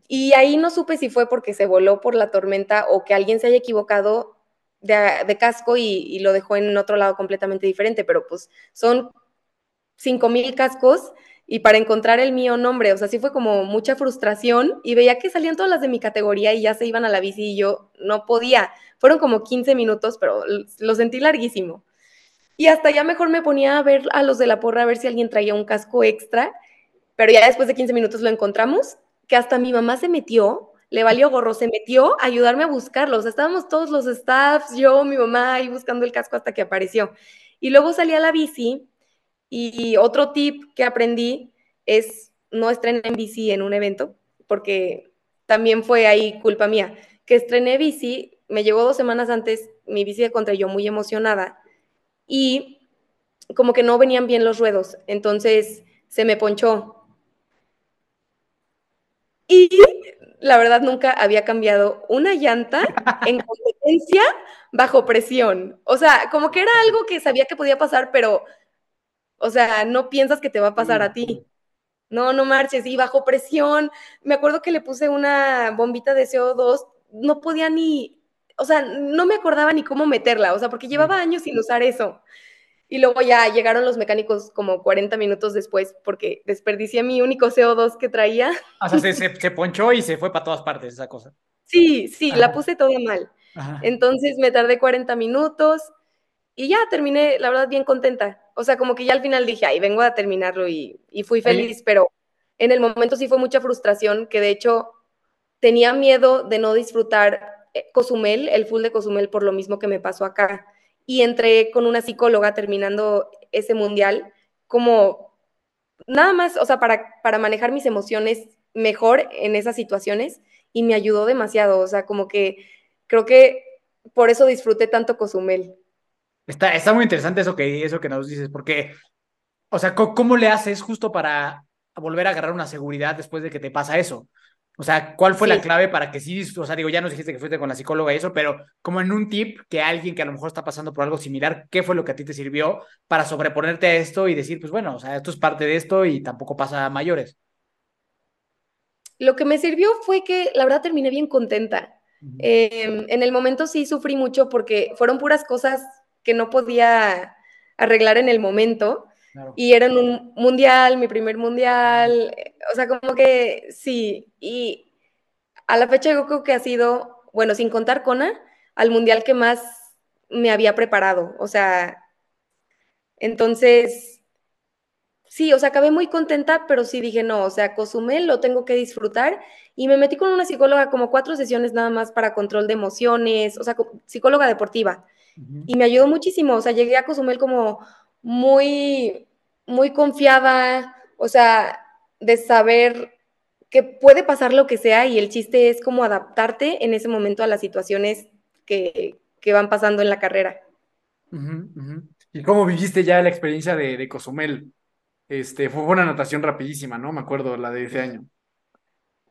Y ahí no supe si fue porque se voló por la tormenta o que alguien se haya equivocado de, casco y, lo dejó en otro lado completamente diferente, pero pues son cinco mil cascos y para encontrar el mío nombre, o sea, sí fue como mucha frustración y veía que salían todas las de mi categoría y ya se iban a la bici y yo no podía. Fueron como 15 minutos, pero lo sentí larguísimo. Y hasta ya mejor me ponía a ver a los de la porra a ver si alguien traía un casco extra, pero ya después de 15 minutos lo encontramos, que hasta mi mamá se metió le valió gorro, se metió a ayudarme a buscarlo. O sea, estábamos todos los staffs, yo, mi mamá, ahí buscando el casco hasta que apareció. Y luego salí a la bici y otro tip que aprendí es no estrenar en bici en un evento, porque también fue ahí culpa mía, que estrené bici, me llegó dos semanas antes mi bici de contra yo muy emocionada y como que no venían bien los ruedos, entonces se me ponchó. Y la verdad nunca había cambiado una llanta en competencia bajo presión. O sea, como que era algo que sabía que podía pasar, pero, o sea, no piensas que te va a pasar a ti. No, no marches. Y bajo presión, me acuerdo que le puse una bombita de CO2, no podía ni, o sea, no me acordaba ni cómo meterla, o sea, porque llevaba años sin usar eso. Y luego ya llegaron los mecánicos como 40 minutos después porque desperdicié mi único CO2 que traía. O sea, se, ponchó y se fue para todas partes esa cosa. Sí, sí, la puse toda mal. Entonces me tardé 40 minutos y ya terminé, la verdad, bien contenta. O sea, como que ya al final dije, ay, vengo a terminarlo y, fui feliz, pero en el momento sí fue mucha frustración, que de hecho tenía miedo de no disfrutar Cozumel, el full de Cozumel, por lo mismo que me pasó acá y entré con una psicóloga terminando ese mundial, como nada más, o sea, para, para manejar mis emociones mejor en esas situaciones y me ayudó demasiado, o sea, como que creo que por eso disfruté tanto Cozumel. Está, está muy interesante eso que, eso que nos dices, porque, o sea, ¿cómo le haces justo para volver a agarrar una seguridad después de que te pasa eso? O sea, ¿cuál fue la clave para que sí, o sea, digo, ya nos dijiste que fuiste con la psicóloga y eso, pero como en un tip que alguien que a lo mejor está pasando por algo similar, ¿qué fue lo que a ti te sirvió para sobreponerte a esto y decir, pues bueno, o sea, esto es parte de esto y tampoco pasa a mayores? Lo que me sirvió fue que la verdad terminé bien contenta. Em, en el momento sí sufrí mucho porque fueron puras cosas que no podía arreglar en el momento. Y era en un mundial, mi primer mundial, o sea, como que sí. Y a la fecha yo creo que ha sido, bueno, sin contar Kona, al mundial que más me había preparado. O sea, entonces, sí, o sea, acabé muy contenta, pero sí dije, no, o sea, Cozumel lo tengo que disfrutar. Y me metí con una psicóloga como cuatro sesiones nada más para control de emociones, o sea, psicóloga deportiva. Y me ayudó muchísimo, o sea, llegué a Cozumel como muy, muy confiada, o sea, de saber que puede pasar lo que sea y el chiste es como adaptarte en ese momento a las situaciones que, van pasando en la carrera. ¿Y cómo viviste ya la experiencia de, de Cozumel? Este, fue una anotación rapidísima, ¿no? Me acuerdo, la de ese año.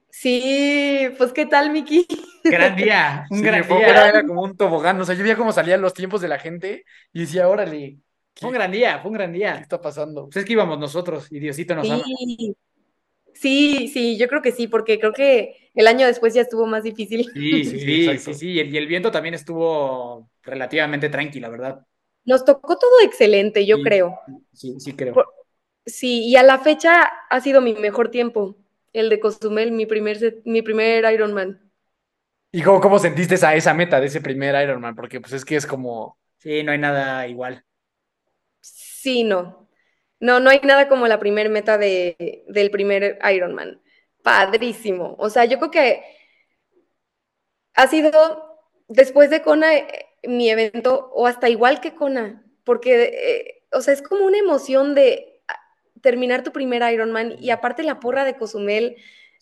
Sí, pues ¿qué tal, Miki? Gran día, un gran día. Era, como un tobogán, o sea, yo veía cómo salían los tiempos de la gente y decía, órale. Fue un gran día, fue un gran día. ¿Qué está pasando? Pues es que íbamos nosotros y Diosito nos sí. ama. Sí, sí, yo creo que sí, porque creo que el año después ya estuvo más difícil. Sí, sí, sí, sí, sí, y el, viento también estuvo relativamente tranquilo, ¿verdad? Nos tocó todo excelente, yo creo. Sí, sí, creo. sí, y a la fecha ha sido mi mejor tiempo, el de Cozumel, mi primer, mi primer Ironman. ¿Y cómo, cómo sentiste esa, esa meta de ese primer Ironman? Porque pues es que es como... Sí, no hay nada igual. Sí, no. No, no hay nada como la primer meta de, del primer Ironman. Padrísimo. O sea, yo creo que ha sido, después de Kona, eh, mi evento, o hasta igual que Kona, porque, eh, o sea, es como una emoción de ah, terminar tu primer Ironman y aparte la porra de Cozumel,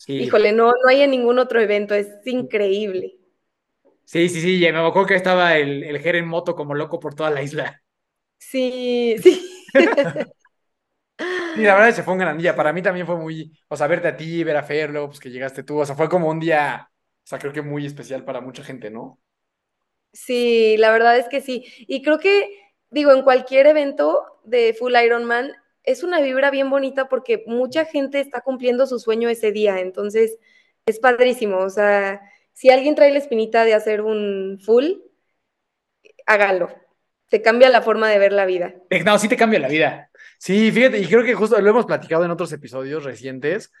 híjole, no, no hay en ningún otro evento, es increíble. Sí, sí, sí, me acuerdo que estaba el, el en moto como loco por toda la isla. Sí, sí. Sí, la verdad que fue un gran día. Para mí también fue muy, o sea, verte a ti, ver a Ferlo, pues que llegaste tú. O sea, fue como un día, o sea, creo que muy especial para mucha gente, ¿no? Sí, la verdad es que sí. Y creo que, digo, en cualquier evento de Full Ironman es una vibra bien bonita porque mucha gente está cumpliendo su sueño ese día. Entonces, es padrísimo. O sea, si alguien trae la espinita de hacer un full, hágalo. Te cambia la forma de ver la vida. Eh, no, sí te cambia la vida. Sí, fíjate, y creo que justo lo hemos platicado en otros episodios recientes.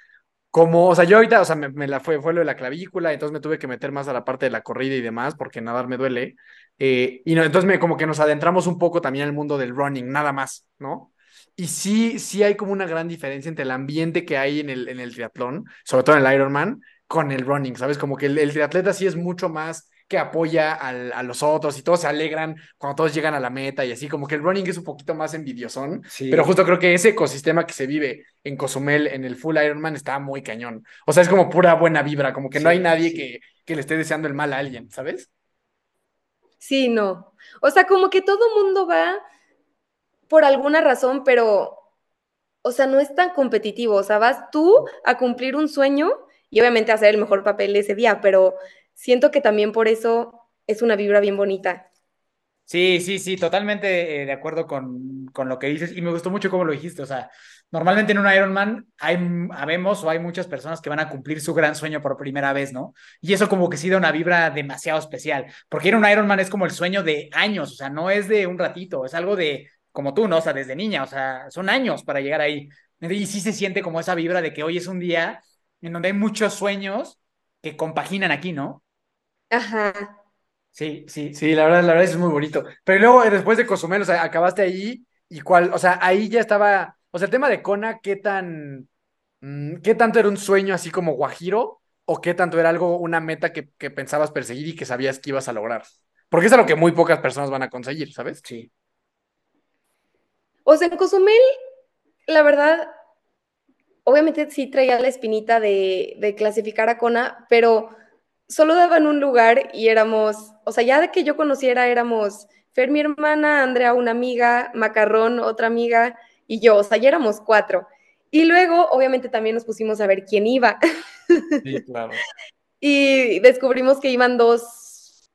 Como, o sea, yo ahorita, o sea, me, la fue, fue lo de la clavícula, entonces me tuve que meter más a la parte de la corrida y demás, porque nadar me duele. Eh, y no, entonces me, como que nos adentramos un poco también al mundo del running, nada más, ¿no? Y sí, sí hay como una gran diferencia entre el ambiente que hay en el, en el triatlón, sobre todo en el Ironman, con el running, ¿sabes? Como que el, el triatleta sí es mucho más que apoya a los otros y todos se alegran cuando todos llegan a la meta y así, como que el running es un poquito más envidiosón, pero justo creo que ese ecosistema que se vive en Cozumel, en el Full Ironman, está muy cañón. O sea, es como pura buena vibra, como que no hay nadie que, que le esté deseando el mal a alguien, ¿sabes? Sí, no. O sea, como que todo mundo va por alguna razón, pero, o sea, no es tan competitivo. O sea, vas tú a cumplir un sueño y obviamente a hacer el mejor papel ese día, pero siento que también por eso es una vibra bien bonita. Sí, sí, sí, totalmente eh, de acuerdo con, con, lo que dices y me gustó mucho cómo lo dijiste, o sea, normalmente en un Ironman hay, habemos o hay muchas personas que van a cumplir su gran sueño por primera vez, ¿no? Y eso como que sí da una vibra demasiado especial, porque ir a un Ironman es como el sueño de años, o sea, no es de un ratito, es algo de, como tú, ¿no? O sea, desde niña, o sea, son años para llegar ahí. Y sí se siente como esa vibra de que hoy es un día en donde hay muchos sueños que compaginan aquí, ¿no? Ajá. Sí, sí, sí, la verdad, la verdad es muy bonito. Pero luego, eh, después de Cozumel, o sea, acabaste ahí y cuál, o sea, ahí ya estaba, o sea, el tema de Kona, ¿qué tan, mm, qué tanto era un sueño así como guajiro o qué tanto era algo, una meta que, que pensabas perseguir y que sabías que ibas a lograr? Porque es algo que muy pocas personas van a conseguir, ¿sabes? Sí. O sea, en Cozumel, la verdad, obviamente sí traía la espinita de, de clasificar a Kona, pero solo daban un lugar y éramos, o sea, ya de que yo conociera éramos Fer, mi hermana, Andrea, una amiga, Macarrón, otra amiga, y yo, o sea, ya éramos cuatro. Y luego, obviamente, también nos pusimos a ver quién iba. Sí, claro. y descubrimos que iban dos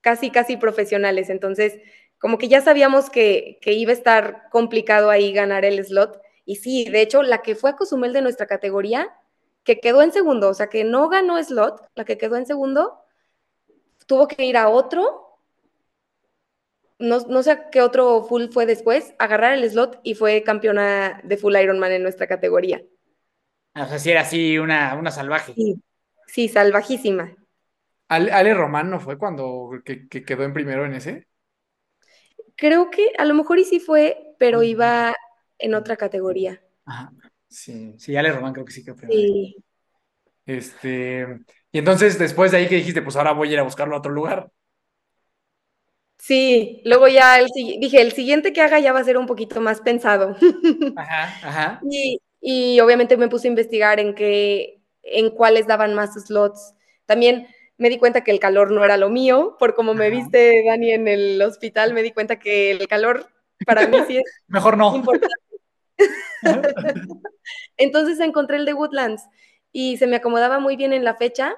casi, casi profesionales. Entonces, como que ya sabíamos que, que iba a estar complicado ahí ganar el slot. Y sí, de hecho, la que fue a Cozumel de nuestra categoría, que quedó en segundo, o sea, que no ganó slot, la que quedó en segundo, tuvo que ir a otro no, no, sé qué otro full fue después, agarrar el slot y fue campeona de full Ironman en nuestra categoría. O sea, sí era así una, una salvaje. Sí, sí salvajísima. Ale, Ale, Román no fue cuando que, que, quedó en primero en ese? Creo que a lo mejor y sí fue, pero iba en otra categoría. Ajá. Sí. Sí, Ale Román creo que sí primero. Sí. Este, y entonces después de ahí que dijiste, pues ahora voy a ir a buscarlo a otro lugar. Sí, luego ya el, dije, el siguiente que haga ya va a ser un poquito más pensado. Ajá, ajá. Y, y obviamente me puse a investigar en qué, en cuáles daban más slots. También me di cuenta que el calor no era lo mío, por como me viste, Dani, en el hospital, me di cuenta que el calor para mí sí es Mejor no. importante. Entonces encontré el de Woodlands y se me acomodaba muy bien en la fecha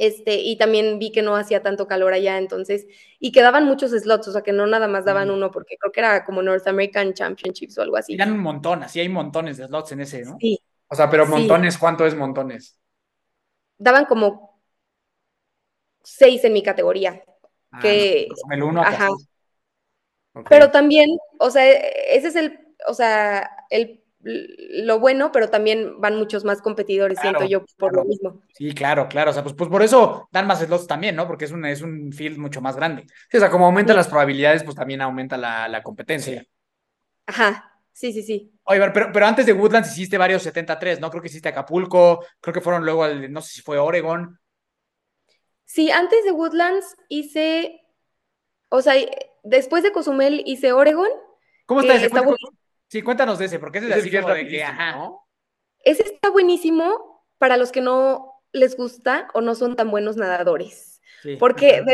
este, y también vi que no hacía tanto calor allá, entonces, y quedaban muchos slots, o sea, que no nada más daban mm. uno, porque creo que era como North American Championships o algo así. Y dan un montón, así hay montones de slots en ese, ¿no? Sí. O sea, pero montones, ¿cuánto es montones? Daban como seis en mi categoría. Ah, que, el uno Ajá. Pero también, o sea, ese es el, o sea, el lo bueno, pero también van muchos más competidores, siento yo, por lo mismo. Sí, claro, claro. O sea, pues, pues por eso dan más slots también, ¿no? Porque es un, es un field mucho más grande. Sí, o sea, como aumentan las probabilidades, pues también aumenta la, competencia. Ajá, sí, sí, sí. Oye, pero, pero antes de Woodlands hiciste varios 73, ¿no? Creo que hiciste Acapulco, creo que fueron luego al, no sé si fue Oregon. Sí, antes de Woodlands hice, o sea, después de Cozumel hice Oregon. ¿Cómo está ese? Sí, cuéntanos de ese, porque ese es así como de que, ajá. Ese está buenísimo para los que no les gusta o no son tan buenos nadadores. Porque,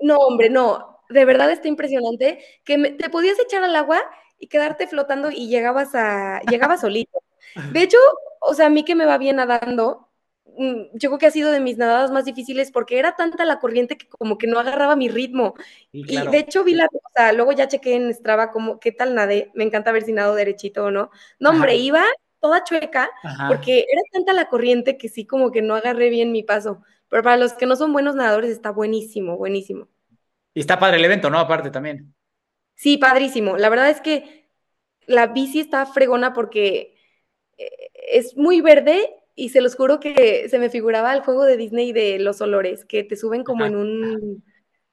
no, hombre, no, de verdad está impresionante que te podías echar al agua y quedarte flotando y llegabas a, llegabas solito. De hecho, o sea, a mí que me va bien nadando, yo creo que ha sido de mis nadadas más difíciles porque era tanta la corriente que como que no agarraba mi ritmo. Y de hecho vi la, o sea, luego ya chequé en Strava como qué tal nadé, me encanta ver si nado derechito o no. No, hombre, iba toda chueca porque era tanta la corriente que sí como que no agarré bien mi paso. Pero para los que no son buenos nadadores está buenísimo, buenísimo. Y está padre el evento, ¿no? Aparte también. Sí, padrísimo. La verdad es que la bici está fregona porque eh, es muy verde y se los juro que se me figuraba el juego de Disney de los olores, que te suben como en un...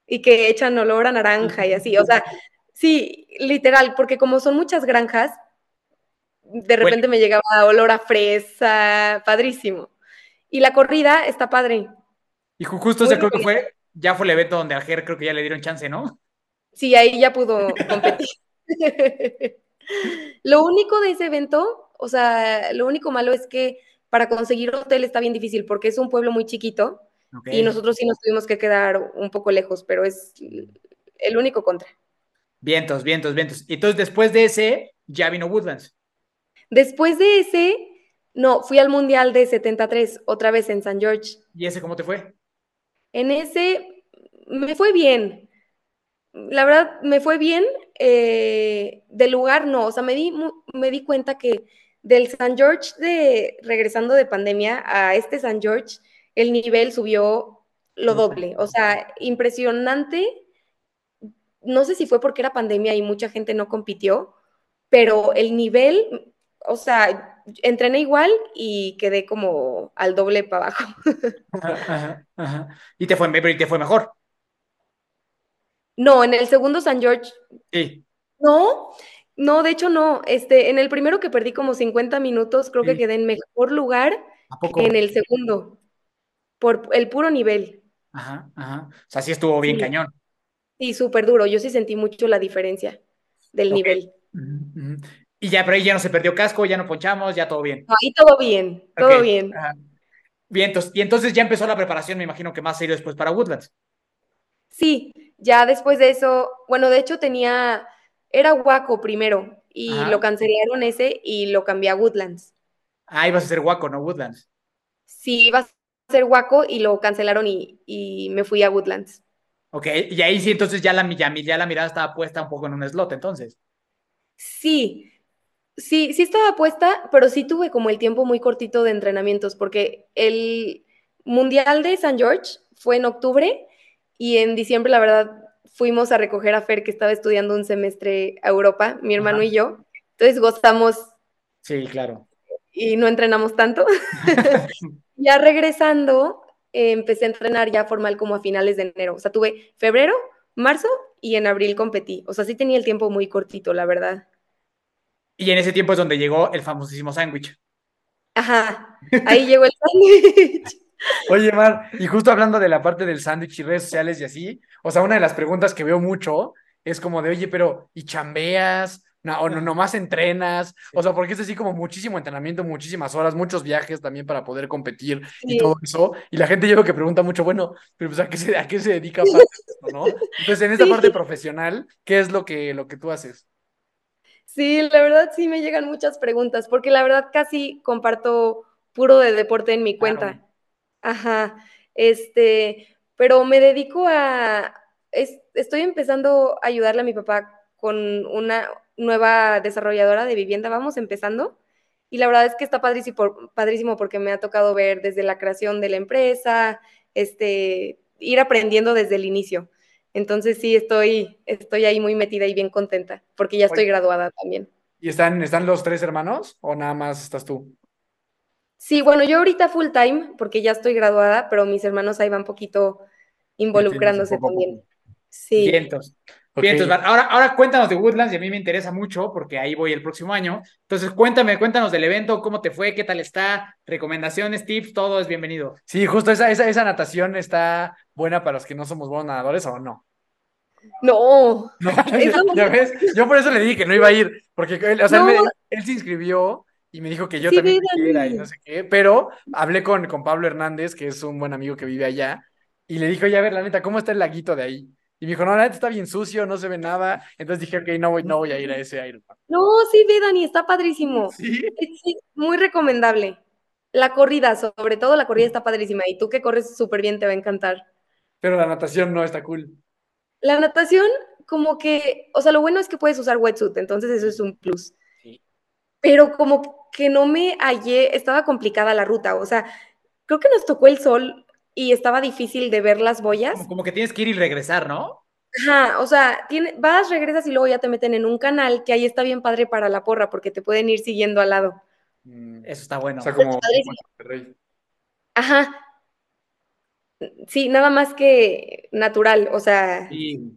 y que echan olor a naranja y así, o sea, sí, literal, porque como son muchas granjas, de repente me llegaba olor a fresa, padrísimo. Y la corrida está padre. Y justo ese creo que fue, ya fue el evento donde a Ger creo que ya le dieron chance, ¿no? Sí, ahí ya pudo competir. lo único de ese evento, o sea, lo único malo es que para conseguir hotel está bien difícil porque es un pueblo muy chiquito y nosotros sí nos tuvimos que quedar un poco lejos, pero es el único contra. Vientos, vientos, vientos. Y entonces después de ese, ya vino Woodlands. Después de ese, no, fui al Mundial de 73, otra vez en San George. ¿Y ese cómo te fue? En ese me fue bien. La verdad, me fue bien. Eh, del lugar no, o sea, me di, me di cuenta que del San George de regresando de pandemia a este San George, el nivel subió lo doble. O sea, impresionante. No sé si fue porque era pandemia y mucha gente no compitió, pero el nivel, o sea, entrené igual y quedé como al doble para abajo. ¿Y te fue, y te fue mejor? No, en el segundo San George. Sí. No, no, de hecho no. Este, en el primero que perdí como 50 minutos, creo que quedé en mejor lugar que en el segundo, por el puro nivel. Ajá, ajá. O sea, sí estuvo bien cañón. Sí, súper duro. Yo sí sentí mucho la diferencia del nivel. Y ya, pero ahí ya no se perdió casco, ya no ponchamos, ya todo bien. Ahí todo bien, todo bien. ajá. Bien, entonces, y entonces ya empezó la preparación, me imagino que más serio después para Woodlands. Sí, ya después de eso, bueno, de hecho tenía, era Waco primero y Ajá. lo cancelaron ese y lo cambié a Woodlands. Ah, ibas a ser Waco, no Woodlands. Sí, iba a ser Waco y lo cancelaron y, y me fui a Woodlands. Ok, y ahí sí, entonces ya la, ya, ya la mirada estaba puesta un poco en un slot, entonces. Sí, sí, sí estaba puesta, pero sí tuve como el tiempo muy cortito de entrenamientos porque el Mundial de San George fue en octubre y en diciembre, la verdad, fuimos a recoger a Fer que estaba estudiando un semestre a Europa, mi hermano Ajá. y yo. Entonces gozamos Sí, claro. y no entrenamos tanto. ya regresando, eh, empecé a entrenar ya formal como a finales de enero. O sea, tuve febrero, marzo y en abril competí. O sea, sí tenía el tiempo muy cortito, la verdad. Y en ese tiempo es donde llegó el famosísimo sándwich. Ajá, ahí llegó el sándwich. Oye, Mar, y justo hablando de la parte del sándwich y redes sociales y así, o sea, una de las preguntas que veo mucho es como de, oye, pero, ¿y chambeas? No, o no, nomás entrenas, o sea, porque es así como muchísimo entrenamiento, muchísimas horas, muchos viajes también para poder competir y todo eso. Y la gente yo creo que pregunta mucho, bueno, pero pues, ¿a qué se, a qué se dedica de esto, no? Entonces, en esta Sí. parte profesional, ¿qué es lo que, lo que tú haces? Sí, la verdad sí me llegan muchas preguntas, porque la verdad casi comparto puro de deporte en mi Claro. Ajá, este, pero me dedico a, es- estoy empezando a ayudarle a mi papá con una nueva desarrolladora de vivienda, vamos empezando, y la verdad es que está padrísimo, padrísimo porque me ha tocado ver desde la creación de la empresa, este, ir aprendiendo desde el inicio. Entonces sí, estoy, estoy ahí muy metida y bien contenta, porque ya estoy Oye. graduada también. ¿Y están, están los tres hermanos o nada más estás tú? Sí, bueno, yo ahorita full time, porque ya estoy graduada, pero mis hermanos ahí van poquito involucrándose poco. también. Sí. Vientos. Vientos. Ahora, ahora cuéntanos de Woodlands, y a mí me interesa mucho porque ahí voy el próximo año. Entonces, cuéntame, cuéntanos del evento, cómo te fue, qué tal está, recomendaciones, tips, todo es bienvenido. Sí, justo esa, esa, esa natación está buena para los que no somos buenos nadadores o no. No, No, ya ves, yo por eso le dije que no iba a ir, porque él, o sea, No. él se inscribió y me dijo que yo Sí, también Dani. quisiera y no sé qué, pero hablé con, con Pablo Hernández, que es un buen amigo que vive allá, y le dije, oye, a ver, la neta, ¿cómo está el laguito de ahí? Y me dijo, no, la neta está bien sucio, no se ve nada, entonces dije, ok, no voy, no voy a ir a ese Ironman. no, sí, ve, Dani, está padrísimo. Sí, muy recomendable. La corrida, sobre todo la corrida está padrísima y tú que corres súper bien te va a encantar. pero la natación no está cool. La natación, como que, o sea, lo bueno es que puedes usar wetsuit, entonces eso es un plus. Pero como que no me hallé, estaba complicada la ruta, o sea, creo que nos tocó el sol y estaba difícil de ver las boyas. Como, como que tienes que ir y regresar, ¿no? Ajá, o sea, tiene, vas, regresas y luego ya te meten en un canal que ahí está bien padre para la porra porque te pueden ir siguiendo al lado. Mm, Eso está bueno. O sea, como. Ajá. Sí, nada más que natural, o sea, Sí,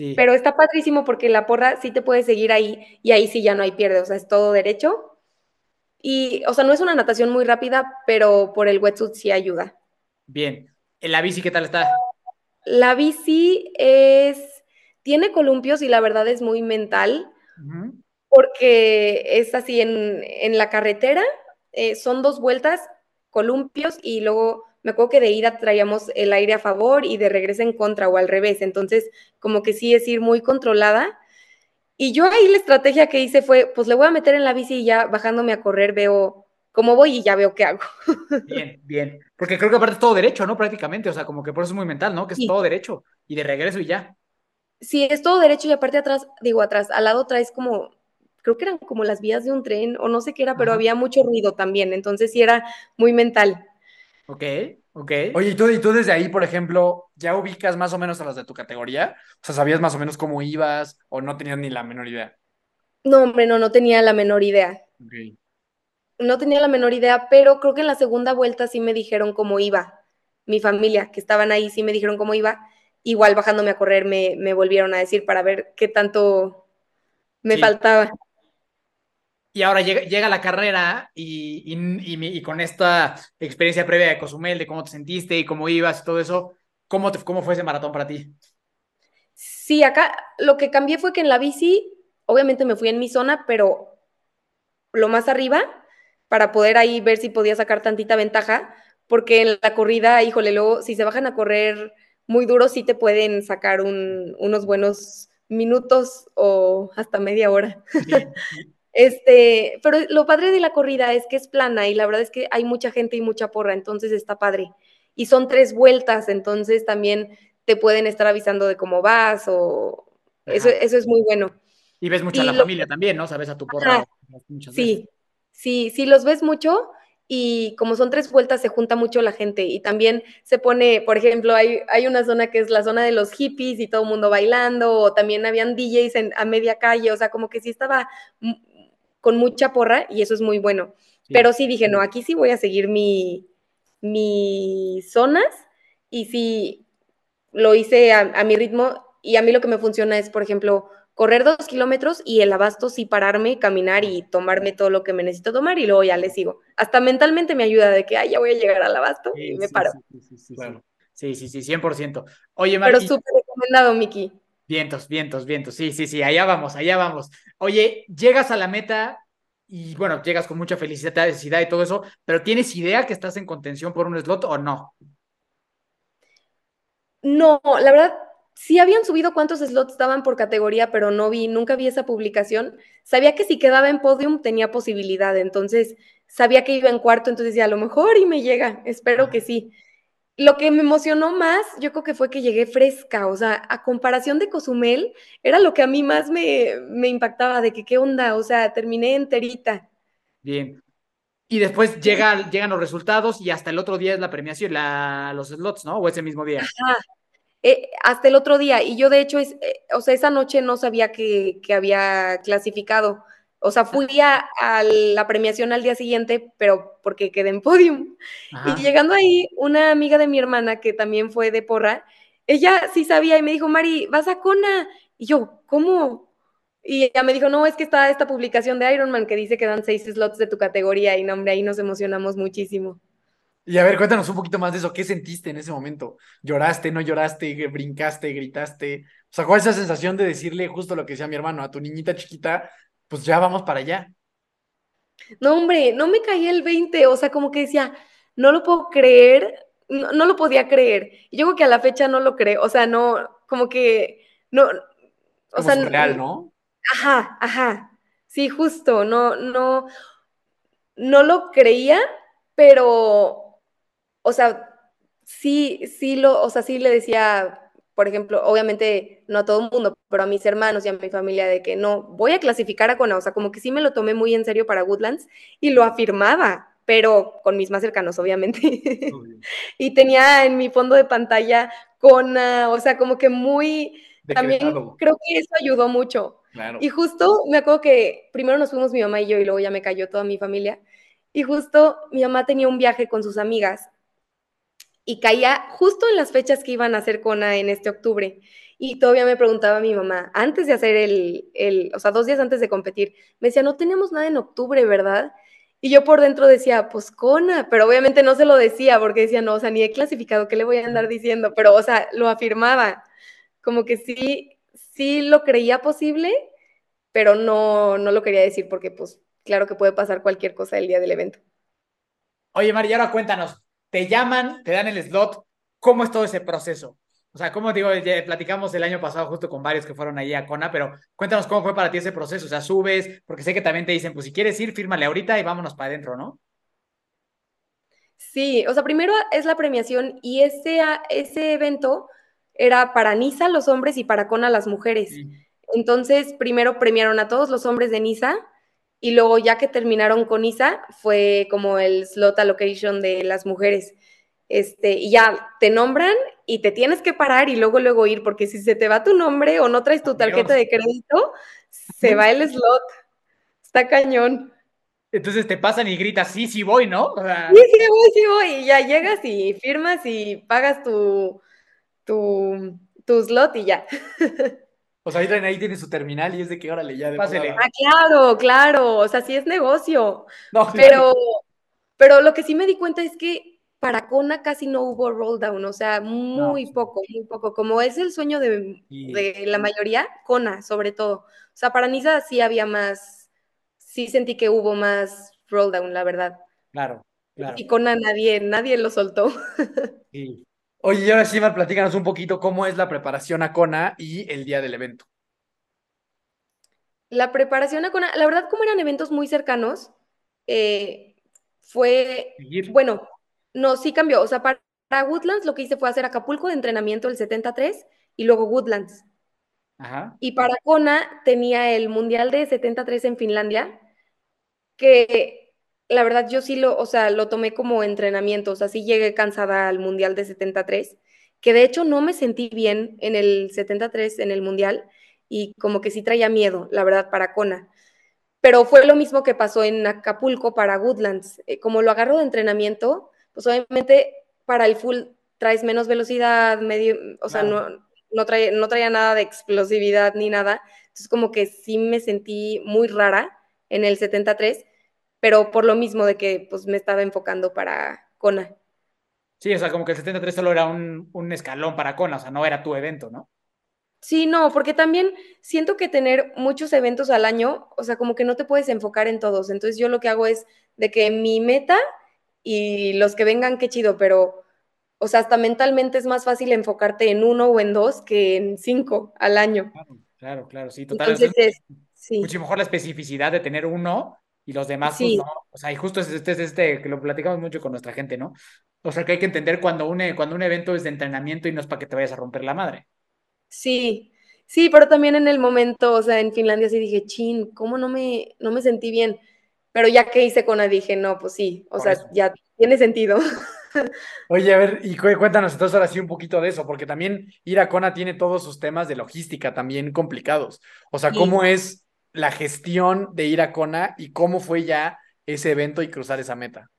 sí. pero está padrísimo porque la porra sí te puede seguir ahí y ahí sí ya no hay pierde, o sea, es todo derecho. Y, o sea, no es una natación muy rápida, pero por el wetsuit sí ayuda. Bien. ¿En la bici qué tal está? La bici es, tiene columpios y la verdad es muy mental porque es así en, en la carretera, eh, son dos vueltas, columpios y luego me acuerdo que de ida traíamos el aire a favor y de regreso en contra o al revés, entonces como que sí es ir muy controlada. Y yo ahí la estrategia que hice fue, pues le voy a meter en la bici y ya bajándome a correr veo cómo voy y ya veo qué hago. Bien, bien. Porque creo que aparte es todo derecho, ¿no? Prácticamente. O sea, como que por eso es muy mental, ¿no? Que es Sí. todo derecho. Y de regreso y ya. Sí, es todo derecho y aparte atrás, digo atrás, al lado traes como, creo que eran como las vías de un tren o no sé qué era, pero Ajá. había mucho ruido también, entonces sí era muy mental. Ok, ok. Oye, ¿y tú, y tú desde ahí, por ejemplo, ya ubicas más o menos a las de tu categoría? O sea, ¿sabías más o menos cómo ibas o no tenías ni la menor idea? No, hombre, no, no tenía la menor idea. Ok. No tenía la menor idea, pero creo que en la segunda vuelta sí me dijeron cómo iba. Mi familia, que estaban ahí, sí me dijeron cómo iba. Igual bajándome a correr me, me volvieron a decir para ver qué tanto me Sí. faltaba. Y ahora llega, llega la carrera y, y, y mi- y con esta experiencia previa de Cozumel, de cómo te sentiste y cómo ibas y todo eso, ¿cómo, te, cómo fue ese maratón para ti? Sí, acá lo que cambié fue que en la bici, obviamente me fui en mi zona, pero lo más arriba, para poder ahí ver si podía sacar tantita ventaja, porque en la corrida, híjole, luego si se bajan a correr muy duro, sí te pueden sacar un, unos buenos minutos o hasta media hora. este, pero lo padre de la corrida es que es plana y la verdad es que hay mucha gente y mucha porra, entonces está padre. Y son tres vueltas, entonces también te pueden estar avisando de cómo vas o eso, eso es muy bueno. Y ves mucho a la familia también, ¿no? Sabes a tu porra. sí, sí, sí, los ves mucho y como son tres vueltas se junta mucho la gente y también se pone, por ejemplo, hay, hay una zona que es la zona de los hippies y todo el mundo bailando, o también habían DJs en, a media calle, o sea, como que sí estaba con mucha porra y eso es muy bueno. Pero sí dije, no, aquí sí voy a seguir mi, mis zonas y sí lo hice a, a mi ritmo y a mí lo que me funciona es, por ejemplo, correr dos kilómetros y el abasto sí pararme, caminar y tomarme todo lo que me necesito tomar y luego ya le sigo. Hasta mentalmente me ayuda de que, ay, ya voy a llegar al abasto y me paro. Sí, sí, sí, sí, sí, 100%. Oye, Mari, Pero súper recomendado, Miki. Vientos, vientos, vientos. Sí, sí, sí, allá vamos, allá vamos. Oye, llegas a la meta y bueno, llegas con mucha felicidad y todo eso, pero ¿tienes idea que estás en contención por un slot o no? No, la verdad, sí habían subido cuántos slots estaban por categoría, pero no vi, nunca vi esa publicación. Sabía que si quedaba en podium tenía posibilidad, entonces sabía que iba en cuarto, entonces decía, a lo mejor y me llega, espero que sí. Lo que me emocionó más, yo creo que fue que llegué fresca, o sea, a comparación de Cozumel, era lo que a mí más me, me impactaba, de que qué onda, o sea, terminé enterita. Bien. Y después llega, llegan los resultados y hasta el otro día es la premiación, la, los slots, ¿no? O ese mismo día. Ajá. Eh, hasta el otro día. Y yo, de hecho, es, eh, o sea, esa noche no sabía que, que había clasificado. O sea, fui a, la premiación al día siguiente, pero porque quedé en podium. Y llegando ahí, una amiga de mi hermana, que también fue de porra, ella sí sabía y me dijo, Mari, vas a Cona. Y yo, ¿cómo? Y ella me dijo, no, es que está esta publicación de Ironman que dice que dan seis slots de tu categoría. Y no, hombre, ahí nos emocionamos muchísimo. Y a ver, cuéntanos un poquito más de eso. ¿Qué sentiste en ese momento? ¿Lloraste, no lloraste, brincaste, gritaste? O sea, ¿cuál es esa sensación de decirle justo lo que decía mi hermano a tu niñita chiquita? Pues ya vamos para allá. No, hombre, no me caía el 20. O sea, como que decía, no lo puedo creer, no, lo podía creer. Y yo creo que a la fecha no lo creo. O sea, no, como que, no. O sea, real, ¿no? Ajá, ajá. Sí, justo, no, no, no lo creía, pero o sea, sí, sí lo, o sea, sí le decía, por ejemplo, obviamente no a todo el mundo, pero a mis hermanos y a mi familia de que no, voy a clasificar a Kona, o sea, como que sí me lo tomé muy en serio para Woodlands y lo afirmaba, pero con mis más cercanos, obviamente. y tenía en mi fondo de pantalla Kona, o sea, como que muy, también creo que eso ayudó mucho. Y justo me acuerdo que primero nos fuimos mi mamá y yo y luego ya me cayó toda mi familia. Y justo mi mamá tenía un viaje con sus amigas y caía justo en las fechas que iban a hacer Kona en este octubre. Y todavía me preguntaba mi mamá, antes de hacer el, el, o sea, dos días antes de competir, me decía, no tenemos nada en octubre, ¿verdad? Y yo por dentro decía, pues Kona, pero obviamente no se lo decía porque decía, no, o sea, ni he clasificado, ¿qué le voy a andar diciendo? Pero, o sea, lo afirmaba, como que sí, sí lo creía posible, pero no, no lo quería decir porque, pues, claro que puede pasar cualquier cosa el día del evento. Oye, María, ahora cuéntanos, te llaman, te dan el slot, ¿cómo es todo ese proceso? O sea, como digo, ya platicamos el año pasado justo con varios que fueron allí a Kona, pero cuéntanos cómo fue para ti ese proceso. O sea, subes, porque sé que también te dicen, pues si quieres ir, fírmale ahorita y vámonos para adentro, ¿no? Sí, o sea, primero es la premiación y ese, ese evento era para Nisa los hombres y para Kona las mujeres. Entonces, primero premiaron a todos los hombres de Nisa y luego ya que terminaron con Isa, fue como el slot allocation de las mujeres. Este, y ya te nombran y te tienes que parar y luego luego ir, porque si se te va tu nombre o no traes tu tarjeta de crédito, se va el slot. Está cañón. Entonces te pasan y gritas, sí, sí voy, ¿no? Sí, sí voy, sí voy. Y ya llegas y firmas y pagas tu, tu, tu slot y ya. O sea, ahí, tiene su terminal y es de que órale, ya de Pásele. Ah, claro, claro. O sea, sí es negocio. No, pero, pero lo que sí me di cuenta es que para Kona casi no hubo roll down, o sea, muy poco, muy poco. Como es el sueño de, de, la mayoría, Kona sobre todo. O sea, para Nisa sí había más, sí sentí que hubo más roll down, la verdad. Claro, claro. Y Kona nadie, nadie lo soltó. Sí. Oye, y ahora sí, Mar, platícanos un poquito cómo es la preparación a Kona y el día del evento. La preparación a Kona, la verdad, como eran eventos muy cercanos, eh, fue, bueno, no, sí cambió. O sea, para, Woodlands lo que hice fue hacer Acapulco de entrenamiento el 73 y luego Woodlands. Ajá. Y para Kona tenía el Mundial de 73 en Finlandia, que la verdad yo sí lo, o sea, lo tomé como entrenamiento, o sea, sí llegué cansada al Mundial de 73, que de hecho no me sentí bien en el 73 en el Mundial y como que sí traía miedo, la verdad, para Kona. Pero fue lo mismo que pasó en Acapulco para Woodlands. Eh, como lo agarro de entrenamiento, pues obviamente para el full traes menos velocidad, medio, o sea, no, no, traía, no traía nada de explosividad ni nada. Entonces como que sí me sentí muy rara en el 73, pero por lo mismo de que pues me estaba enfocando para Kona. Sí, o sea, como que el 73 solo era un, un escalón para Kona, o sea, no era tu evento, ¿no? Sí, no, porque también siento que tener muchos eventos al año, o sea, como que no te puedes enfocar en todos. Entonces yo lo que hago es de que mi meta y los que vengan, qué chido, pero, o sea, hasta mentalmente es más fácil enfocarte en uno o en dos que en cinco al año. Claro, claro, sí, totalmente. Entonces sí. Mucho mejor la especificidad de tener uno y los demás, pues no. O sea, y justo este es este, que lo platicamos mucho con nuestra gente, ¿no? O sea, que hay que entender cuando un, cuando un evento es de entrenamiento y no es para que te vayas a romper la madre. Sí, sí, pero también en el momento, o sea, en Finlandia sí dije, chin, ¿cómo no me, no me sentí bien? Pero ya que hice Kona dije, no, pues sí, o sea, ya tiene sentido. Oye, a ver, y cuéntanos entonces ahora sí un poquito de eso, porque también ir a Kona tiene todos sus temas de logística también complicados. O sea, ¿cómo es la gestión de ir a Kona y cómo fue ya ese evento y cruzar esa meta?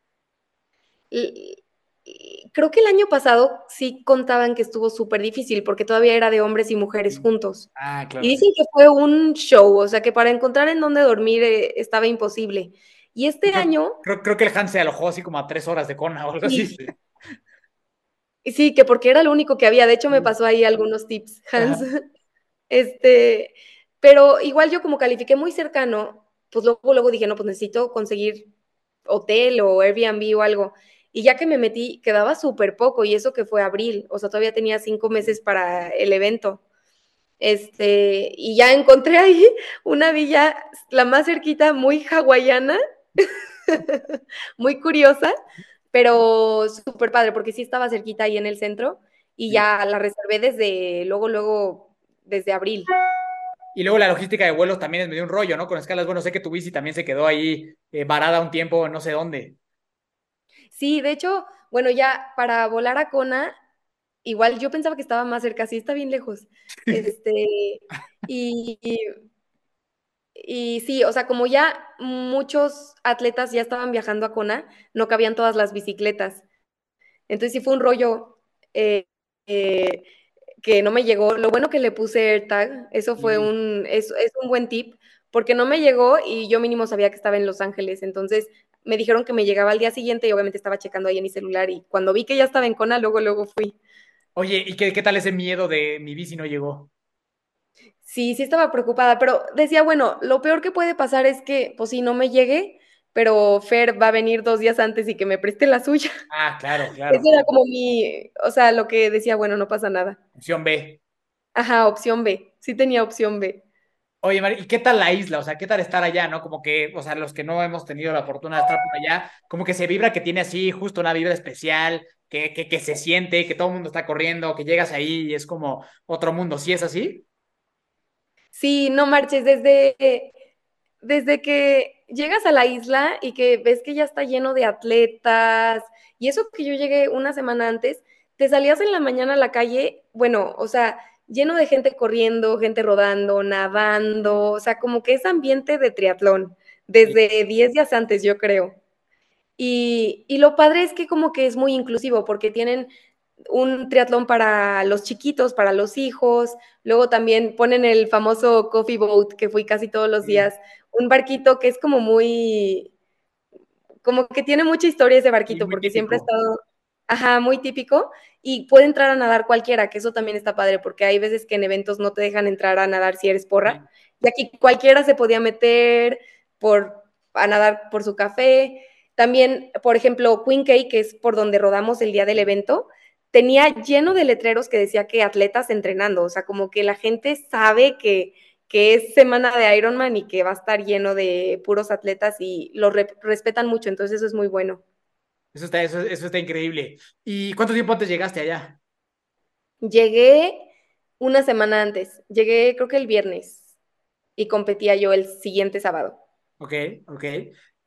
creo que el año pasado sí contaban que estuvo súper difícil porque todavía era de hombres y mujeres juntos. Ah, claro. Y dicen que fue un show, o sea que para encontrar en dónde dormir eh, estaba imposible. Y este año... Creo, creo, que el Hans se alojó así como a tres horas de cona o algo así. Sí, que porque era lo único que había. De hecho, me pasó ahí algunos tips, Hans. Este, pero igual yo como califiqué muy cercano, pues luego, luego dije, no, pues necesito conseguir hotel o Airbnb o algo. Y ya que me metí, quedaba súper poco, y eso que fue abril, o sea, todavía tenía cinco meses para el evento. Este, y ya encontré ahí una villa, la más cerquita, muy hawaiana, muy curiosa, pero súper padre, porque sí estaba cerquita ahí en el centro, y ya la reservé desde, luego, luego, desde abril. Y luego la logística de vuelos también es medio un rollo, ¿no? Con escalas, bueno, sé que tu bici también se quedó ahí eh, varada un tiempo, no sé dónde. Sí, de hecho, bueno, ya para volar a Kona, igual yo pensaba que estaba más cerca, sí está bien lejos. Este, y, y, sí, o sea, como ya muchos atletas ya estaban viajando a Kona, no cabían todas las bicicletas. Entonces sí fue un rollo eh, eh, que no me llegó. Lo bueno que le puse AirTag, eso fue un, es, es un buen tip, porque no me llegó y yo mínimo sabía que estaba en Los Ángeles. Entonces me dijeron que me llegaba al día siguiente y obviamente estaba checando ahí en mi celular y cuando vi que ya estaba en Kona, luego, luego fui. Oye, ¿y qué, qué tal ese miedo de mi bici no llegó? Sí, sí estaba preocupada, pero decía, bueno, lo peor que puede pasar es que, pues sí, no me llegue, pero Fer va a venir dos días antes y que me preste la suya. Ah, claro, claro. Eso era como mi, o sea, lo que decía, bueno, no pasa nada. Opción B. Ajá, opción B. Sí tenía opción B. Oye, Mari, ¿y qué tal la isla? O sea, ¿qué tal estar allá, no? Como que, o sea, los que no hemos tenido la fortuna de estar por allá, como que se vibra que tiene así justo una vibra especial, que, que, que se siente, que todo el mundo está corriendo, que llegas ahí y es como otro mundo. ¿Sí es así? Sí, no marches, desde, desde que llegas a la isla y que ves que ya está lleno de atletas, y eso que yo llegué una semana antes, te salías en la mañana a la calle, bueno, o sea, lleno de gente corriendo, gente rodando, nadando, o sea, como que es ambiente de triatlón, desde 10 días antes, yo creo. Y, y, lo padre es que como que es muy inclusivo, porque tienen un triatlón para los chiquitos, para los hijos, luego también ponen el famoso coffee boat, que fui casi todos los días, un barquito que es como muy, como que tiene mucha historia ese barquito, porque siempre ha estado, Ajá, muy típico. Y puede entrar a nadar cualquiera, que eso también está padre, porque hay veces que en eventos no te dejan entrar a nadar si eres porra. Y aquí cualquiera se podía meter por, a nadar por su café. También, por ejemplo, Queen Cake, que es por donde rodamos el día del evento, tenía lleno de letreros que decía que atletas entrenando, o sea, como que la gente sabe que, que es semana de Ironman y que va a estar lleno de puros atletas y lo respetan mucho, entonces eso es muy bueno. Eso está, eso, eso está increíble. ¿Y cuánto tiempo antes llegaste allá? Llegué una semana antes, llegué creo que el viernes y competía yo el siguiente sábado. Ok, ok.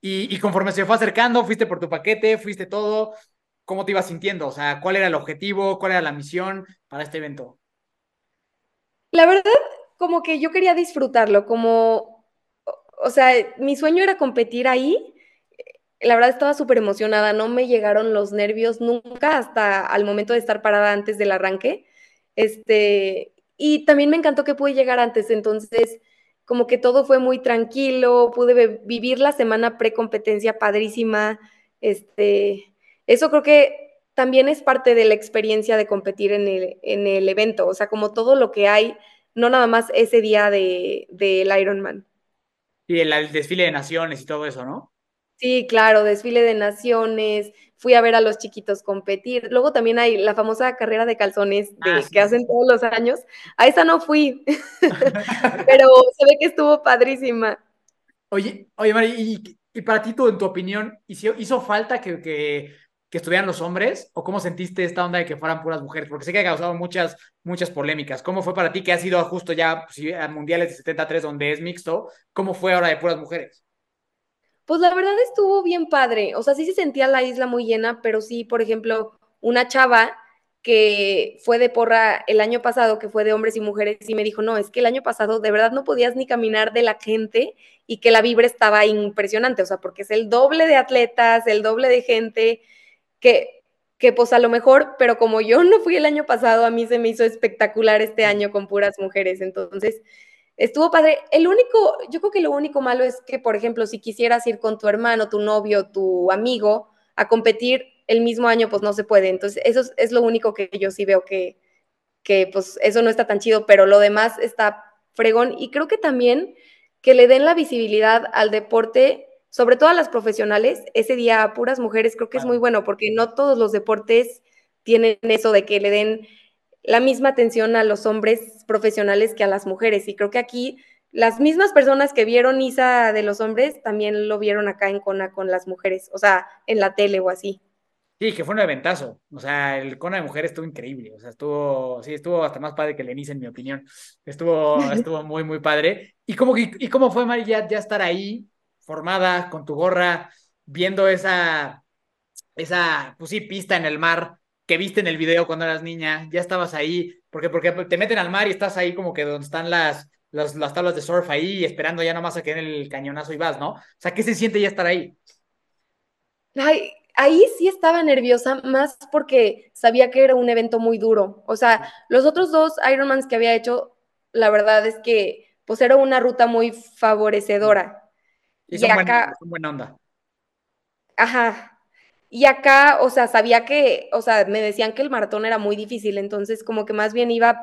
Y, y conforme se fue acercando, fuiste por tu paquete, fuiste todo, ¿cómo te ibas sintiendo? O sea, ¿cuál era el objetivo? ¿Cuál era la misión para este evento? La verdad, como que yo quería disfrutarlo, como, o sea, mi sueño era competir ahí. La verdad estaba súper emocionada, no me llegaron los nervios nunca hasta al momento de estar parada antes del arranque. Este, y también me encantó que pude llegar antes, entonces como que todo fue muy tranquilo, pude vivir la semana pre-competencia padrísima, este, eso creo que también es parte de la experiencia de competir en el, en el evento, o sea, como todo lo que hay, no nada más ese día del de, Ironman. Y el, el, desfile de naciones y todo eso, ¿no? Sí, claro, desfile de naciones, fui a ver a los chiquitos competir. Luego también hay la famosa carrera de calzones de, ah, sí. que hacen todos los años. A esa no fui, pero se ve que estuvo padrísima. Oye, oye, Mari, y, y para ti, tú, en tu opinión, ¿hizo, hizo falta que, que que estuvieran los hombres o cómo sentiste esta onda de que fueran puras mujeres? Porque sé que ha causado muchas, muchas polémicas. ¿Cómo fue para ti que ha sido justo ya pues, a mundiales de 73 donde es mixto? ¿Cómo fue ahora de puras mujeres? Pues la verdad estuvo bien padre. O sea, sí se sentía la isla muy llena, pero sí, por ejemplo, una chava que fue de porra el año pasado, que fue de hombres y mujeres, y me dijo, no, es que el año pasado de verdad no podías ni caminar de la gente y que la vibra estaba impresionante, o sea, porque es el doble de atletas, el doble de gente, que, que pues a lo mejor, pero como yo no fui el año pasado, a mí se me hizo espectacular este año con puras mujeres, entonces estuvo padre. El único, yo creo que lo único malo es que, por ejemplo, si quisieras ir con tu hermano, tu novio, tu amigo a competir el mismo año, pues no se puede. Entonces, eso es, lo único que yo sí veo que, que, pues, eso no está tan chido, pero lo demás está fregón. Y creo que también que le den la visibilidad al deporte sobre todo a las profesionales, ese día a puras mujeres creo que es muy bueno porque no todos los deportes tienen eso de que le den la misma atención a los hombres profesionales que a las mujeres. Y creo que aquí las mismas personas que vieron ISA de los hombres también lo vieron acá en Kona con las mujeres, o sea, en la tele o así. Sí, que fue un eventazo. O sea, el Kona de mujeres estuvo increíble. O sea, estuvo, sí, estuvo hasta más padre que el en mi opinión. Estuvo, estuvo muy, muy padre. ¿Y cómo, y, cómo fue, Mari, ya, ya estar ahí? Formada, con tu gorra, viendo esa, esa, pues sí, pista en el mar que viste en el video cuando eras niña, ya estabas ahí, porque, porque te meten al mar y estás ahí como que donde están las, las, las tablas de surf ahí, esperando ya nomás a que den el cañonazo y vas, ¿no? O sea, ¿qué se siente ya estar ahí? Ahí sí estaba nerviosa, más porque sabía que era un evento muy duro. O sea, los otros dos Ironmans que había hecho, la verdad es que pues era una ruta muy favorecedora. Y, son, acá, buena, onda. Ajá. Y acá, o sea, sabía que, o sea, me decían que el maratón era muy difícil, entonces como que más bien iba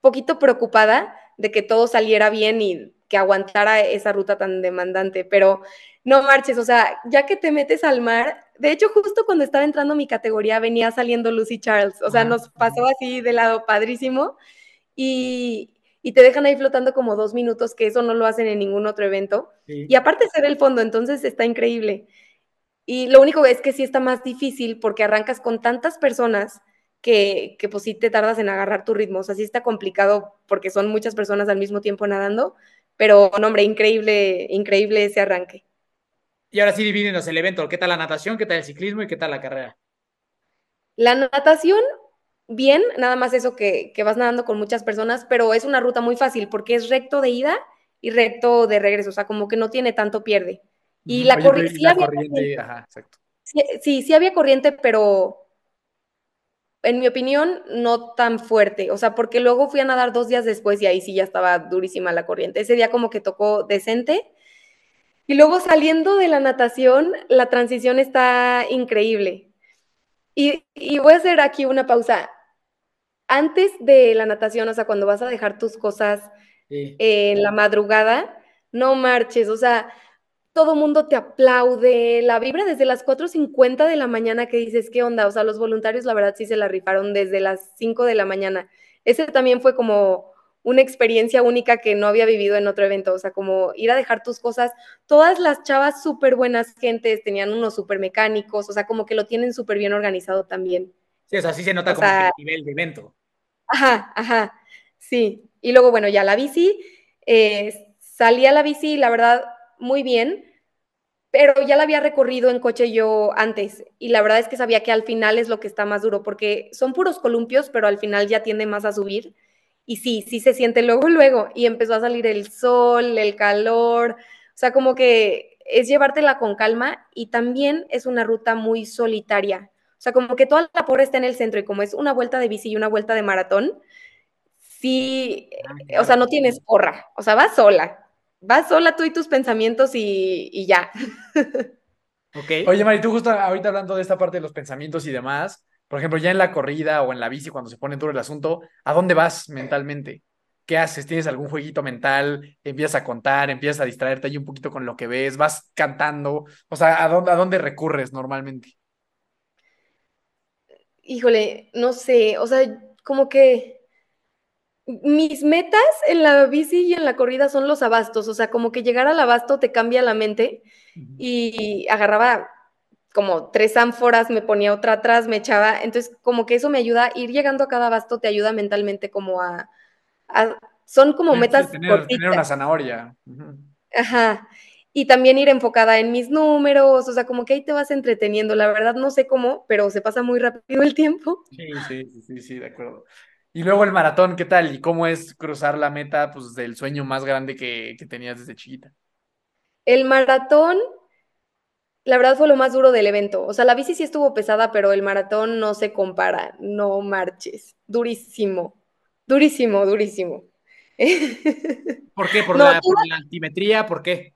poquito preocupada de que todo saliera bien y que aguantara esa ruta tan demandante, pero no marches, o sea, ya que te metes al mar, de hecho justo cuando estaba entrando mi categoría venía saliendo Lucy Charles, o sea, nos pasó así de lado padrísimo y, y te dejan ahí flotando como dos minutos, que eso no lo hacen en ningún otro evento. Sí. Y aparte se ve el fondo, entonces está increíble. Y lo único es que sí está más difícil porque arrancas con tantas personas que, que pues sí te tardas en agarrar tu ritmo. O sea, sí está complicado porque son muchas personas al mismo tiempo nadando, pero no, hombre, increíble, increíble ese arranque. Y ahora sí divídenos el evento. ¿Qué tal la natación? ¿Qué tal el ciclismo? ¿Y qué tal la carrera? La natación, bien, nada más eso que, que, vas nadando con muchas personas, pero es una ruta muy fácil porque es recto de ida y recto de regreso, o sea, como que no tiene tanto pierde. Y la, corri sí la corriente, corriente, ajá, exacto. Sí, sí, sí había corriente, pero en mi opinión, no tan fuerte, o sea, porque luego fui a nadar dos días después y ahí sí ya estaba durísima la corriente. Ese día como que tocó decente. Y luego saliendo de la natación, la transición está increíble Y, voy a hacer aquí una pausa. Antes de la natación, o sea, cuando vas a dejar tus cosas en la madrugada, no marches, o sea, todo mundo te aplaude, la vibra desde las 4.50 de la mañana que dices, ¿qué onda? O sea, los voluntarios la verdad sí se la rifaron desde las 5 de la mañana. Ese también fue como una experiencia única que no había vivido en otro evento, o sea, como ir a dejar tus cosas. Todas las chavas súper buenas gentes, tenían unos súper mecánicos, o sea, como que lo tienen súper bien organizado también. Sí, o sea, sí se nota como el nivel de evento. Ajá, ajá, sí. Y luego, bueno, ya la bici, eh, salí a la bici, la verdad, muy bien, pero ya la había recorrido en coche yo antes y la verdad es que sabía que al final es lo que está más duro porque son puros columpios, pero al final ya tiende más a subir y sí, sí se siente luego, luego, y empezó a salir el sol, el calor, o sea, como que es llevártela con calma y también es una ruta muy solitaria, sea, como que toda la porra está en el centro y como es una vuelta de bici y una vuelta de maratón, sí, ah, o sea, no tienes porra, o sea, vas sola, vas sola tú y tus pensamientos y, y ya. Okay. Oye, Mari, tú justo ahorita hablando de esta parte de los pensamientos y demás, por ejemplo, ya en la corrida o en la bici, cuando se pone duro el asunto, ¿a dónde vas mentalmente? ¿Qué haces? ¿Tienes algún jueguito mental? ¿Empiezas a contar? ¿Empiezas a distraerte ahí un poquito con lo que ves? ¿Vas cantando? O sea, ¿a dónde, a dónde recurres normalmente? Híjole, no sé, o sea, como que mis metas en la bici y en la corrida son los abastos, o sea, como que llegar al abasto te cambia la mente y agarraba como tres ánforas, me ponía otra atrás, me echaba, entonces como que eso me ayuda, ir llegando a cada basto te ayuda mentalmente como a, son como metas. tener, una zanahoria. Ajá. Y también ir enfocada en mis números, o sea, como que ahí te vas entreteniendo. La verdad no sé cómo, pero se pasa muy rápido el tiempo. Sí, sí, sí, sí, de acuerdo. Y luego el maratón, ¿qué tal? ¿Y cómo es cruzar la meta pues, del sueño más grande que, que tenías desde chiquita? El maratón, la verdad fue lo más duro del evento. O sea, la bici sí estuvo pesada, pero el maratón no se compara, no marches. Durísimo, durísimo, durísimo. ¿Por qué? ¿Por, la, altimetría? ¿Por qué?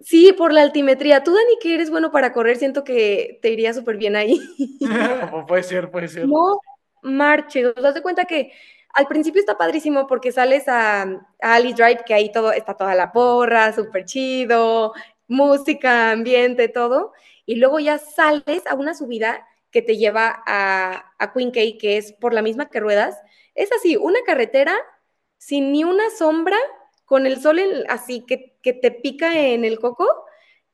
Sí, por la altimetría. Tú, Dani, que eres bueno para correr, siento que te iría súper bien ahí. puede ser, puede ser. No marches. O sea, te cuenta que al principio está padrísimo porque sales a, a Ali Drive, que ahí todo está toda la porra, súper chido, música, ambiente, todo, y luego ya sales a una subida que te lleva a, a Queen Cay, que es por la misma que ruedas. Es así, una carretera sin ni una sombra, con el sol así que, que, te pica en el coco,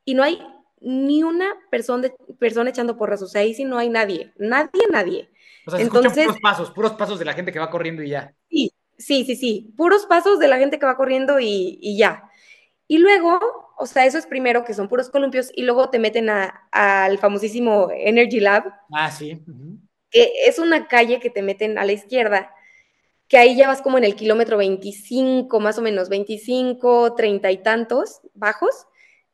y no hay ni una persona, persona echando porras, o sea, ahí sí no hay nadie, nadie, nadie. O sea, Entonces, puros pasos, puros pasos de la gente que va corriendo y ya. Sí, sí, sí, sí, puros pasos de la gente que va corriendo y, y ya. Y luego o sea, eso es primero, que son puros columpios, y luego te meten al famosísimo Energy Lab. Ah, sí. Que es una calle que te meten a la izquierda, que ahí ya vas como en el kilómetro 25, más o menos, 25, 30 y tantos bajos.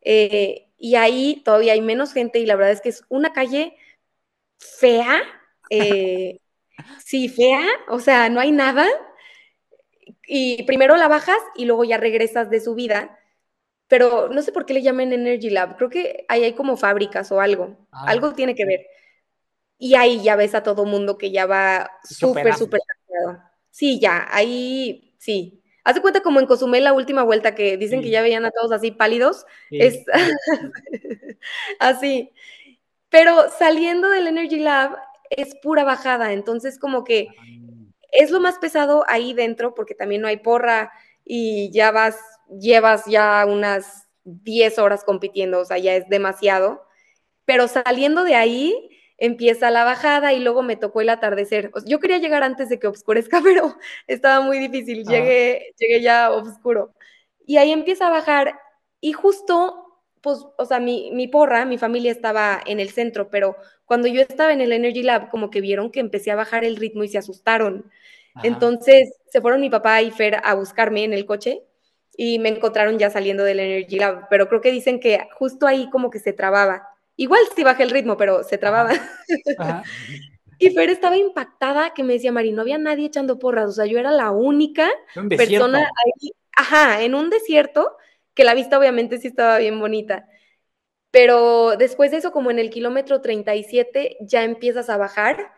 Eh, y ahí todavía hay menos gente, y la verdad es que es una calle fea. Eh, sí, fea, o sea, no hay nada. Y primero la bajas y luego ya regresas de su vida pero no sé por qué le llaman Energy Lab. Creo que ahí hay como fábricas o algo. Ah, algo tiene que ver. Y ahí ya ves a todo mundo que ya va súper, súper Sí, ya, ahí sí. Haz de cuenta como en Cozumel la última vuelta que dicen que ya veían a todos así pálidos. Es así. Pero saliendo del Energy Lab es pura bajada. Entonces, como que ah. es lo más pesado ahí dentro porque también no hay porra y ya vas llevas ya unas 10 horas compitiendo, o sea, ya es demasiado. Pero saliendo de ahí, empieza la bajada y luego me tocó el atardecer. yo quería llegar antes de que oscurezca, pero estaba muy difícil. Llegué, llegué ya oscuro. Y ahí empieza a bajar y justo, pues, o sea, mi, mi, porra, mi familia estaba en el centro, pero cuando yo estaba en el Energy Lab, como que vieron que empecé a bajar el ritmo y se asustaron. Entonces se fueron mi papá y Fer a buscarme en el coche y me encontraron ya saliendo del Energy Lab, pero creo que dicen que justo ahí como que se trababa. Igual sí bajé el ritmo, pero se trababa. y Fer estaba impactada que me decía, Mari, no había nadie echando porras, o sea, yo era la única persona ahí, ajá, en un desierto, que la vista obviamente sí estaba bien bonita. pero después de eso, como en el kilómetro 37, ya empiezas a bajar.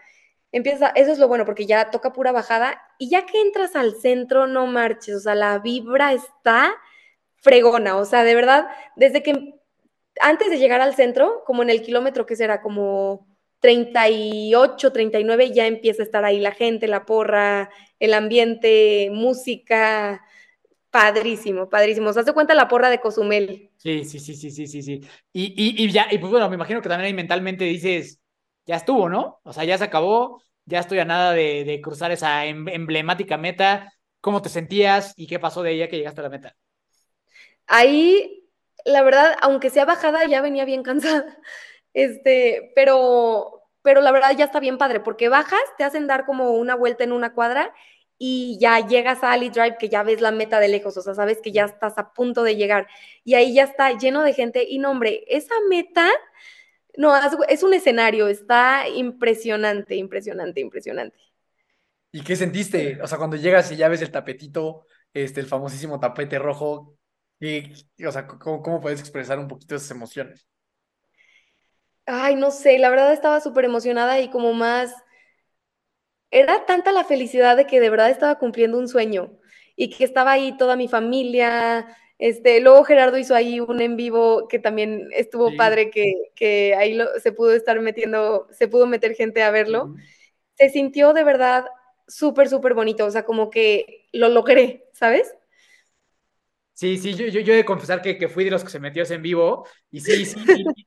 Empieza, eso es lo bueno, porque ya toca pura bajada. Y ya que entras al centro, no marches. O sea, la vibra está fregona. O sea, de verdad, desde que antes de llegar al centro, como en el kilómetro que será como 38, 39, ya empieza a estar ahí la gente, la porra, el ambiente, música, Padrísimo, padrísimo. ¿Se hace cuenta la porra de Cozumel? Sí, sí, sí, sí, sí, sí, sí. Y, y, y ya, y pues bueno, me imagino que también ahí mentalmente dices, ya estuvo, ¿no? O sea, ya se acabó, ya estoy a nada de, de cruzar esa em, emblemática meta. ¿Cómo te sentías y qué pasó de ella que llegaste a la meta? Ahí, la verdad, aunque sea bajada, ya venía bien cansada. Este, pero, pero la verdad ya está bien padre, porque bajas, te hacen dar como una vuelta en una cuadra y ya llegas a Ali Drive, que ya ves la meta de lejos, o sea, sabes que ya estás a punto de llegar y ahí ya está lleno de gente y no, hombre, esa meta, no, es un escenario, está impresionante, impresionante, impresionante. ¿Y qué sentiste? O sea, cuando llegas y ya ves el tapetito, este, el famosísimo tapete rojo, y, o sea, ¿cómo, ¿cómo puedes expresar un poquito esas emociones? Ay, no sé, la verdad estaba súper emocionada y como más era tanta la felicidad de que de verdad estaba cumpliendo un sueño y que estaba ahí toda mi familia. Este, luego Gerardo hizo ahí un en vivo que también estuvo padre, que, que ahí lo, se pudo estar metiendo, se pudo meter gente a verlo. Se sintió de verdad súper, súper bonito, o sea, como que lo logré, ¿sabes? Sí, sí, yo, yo, yo he de confesar que, que, fui de los que se metió ese en vivo y sí, sí,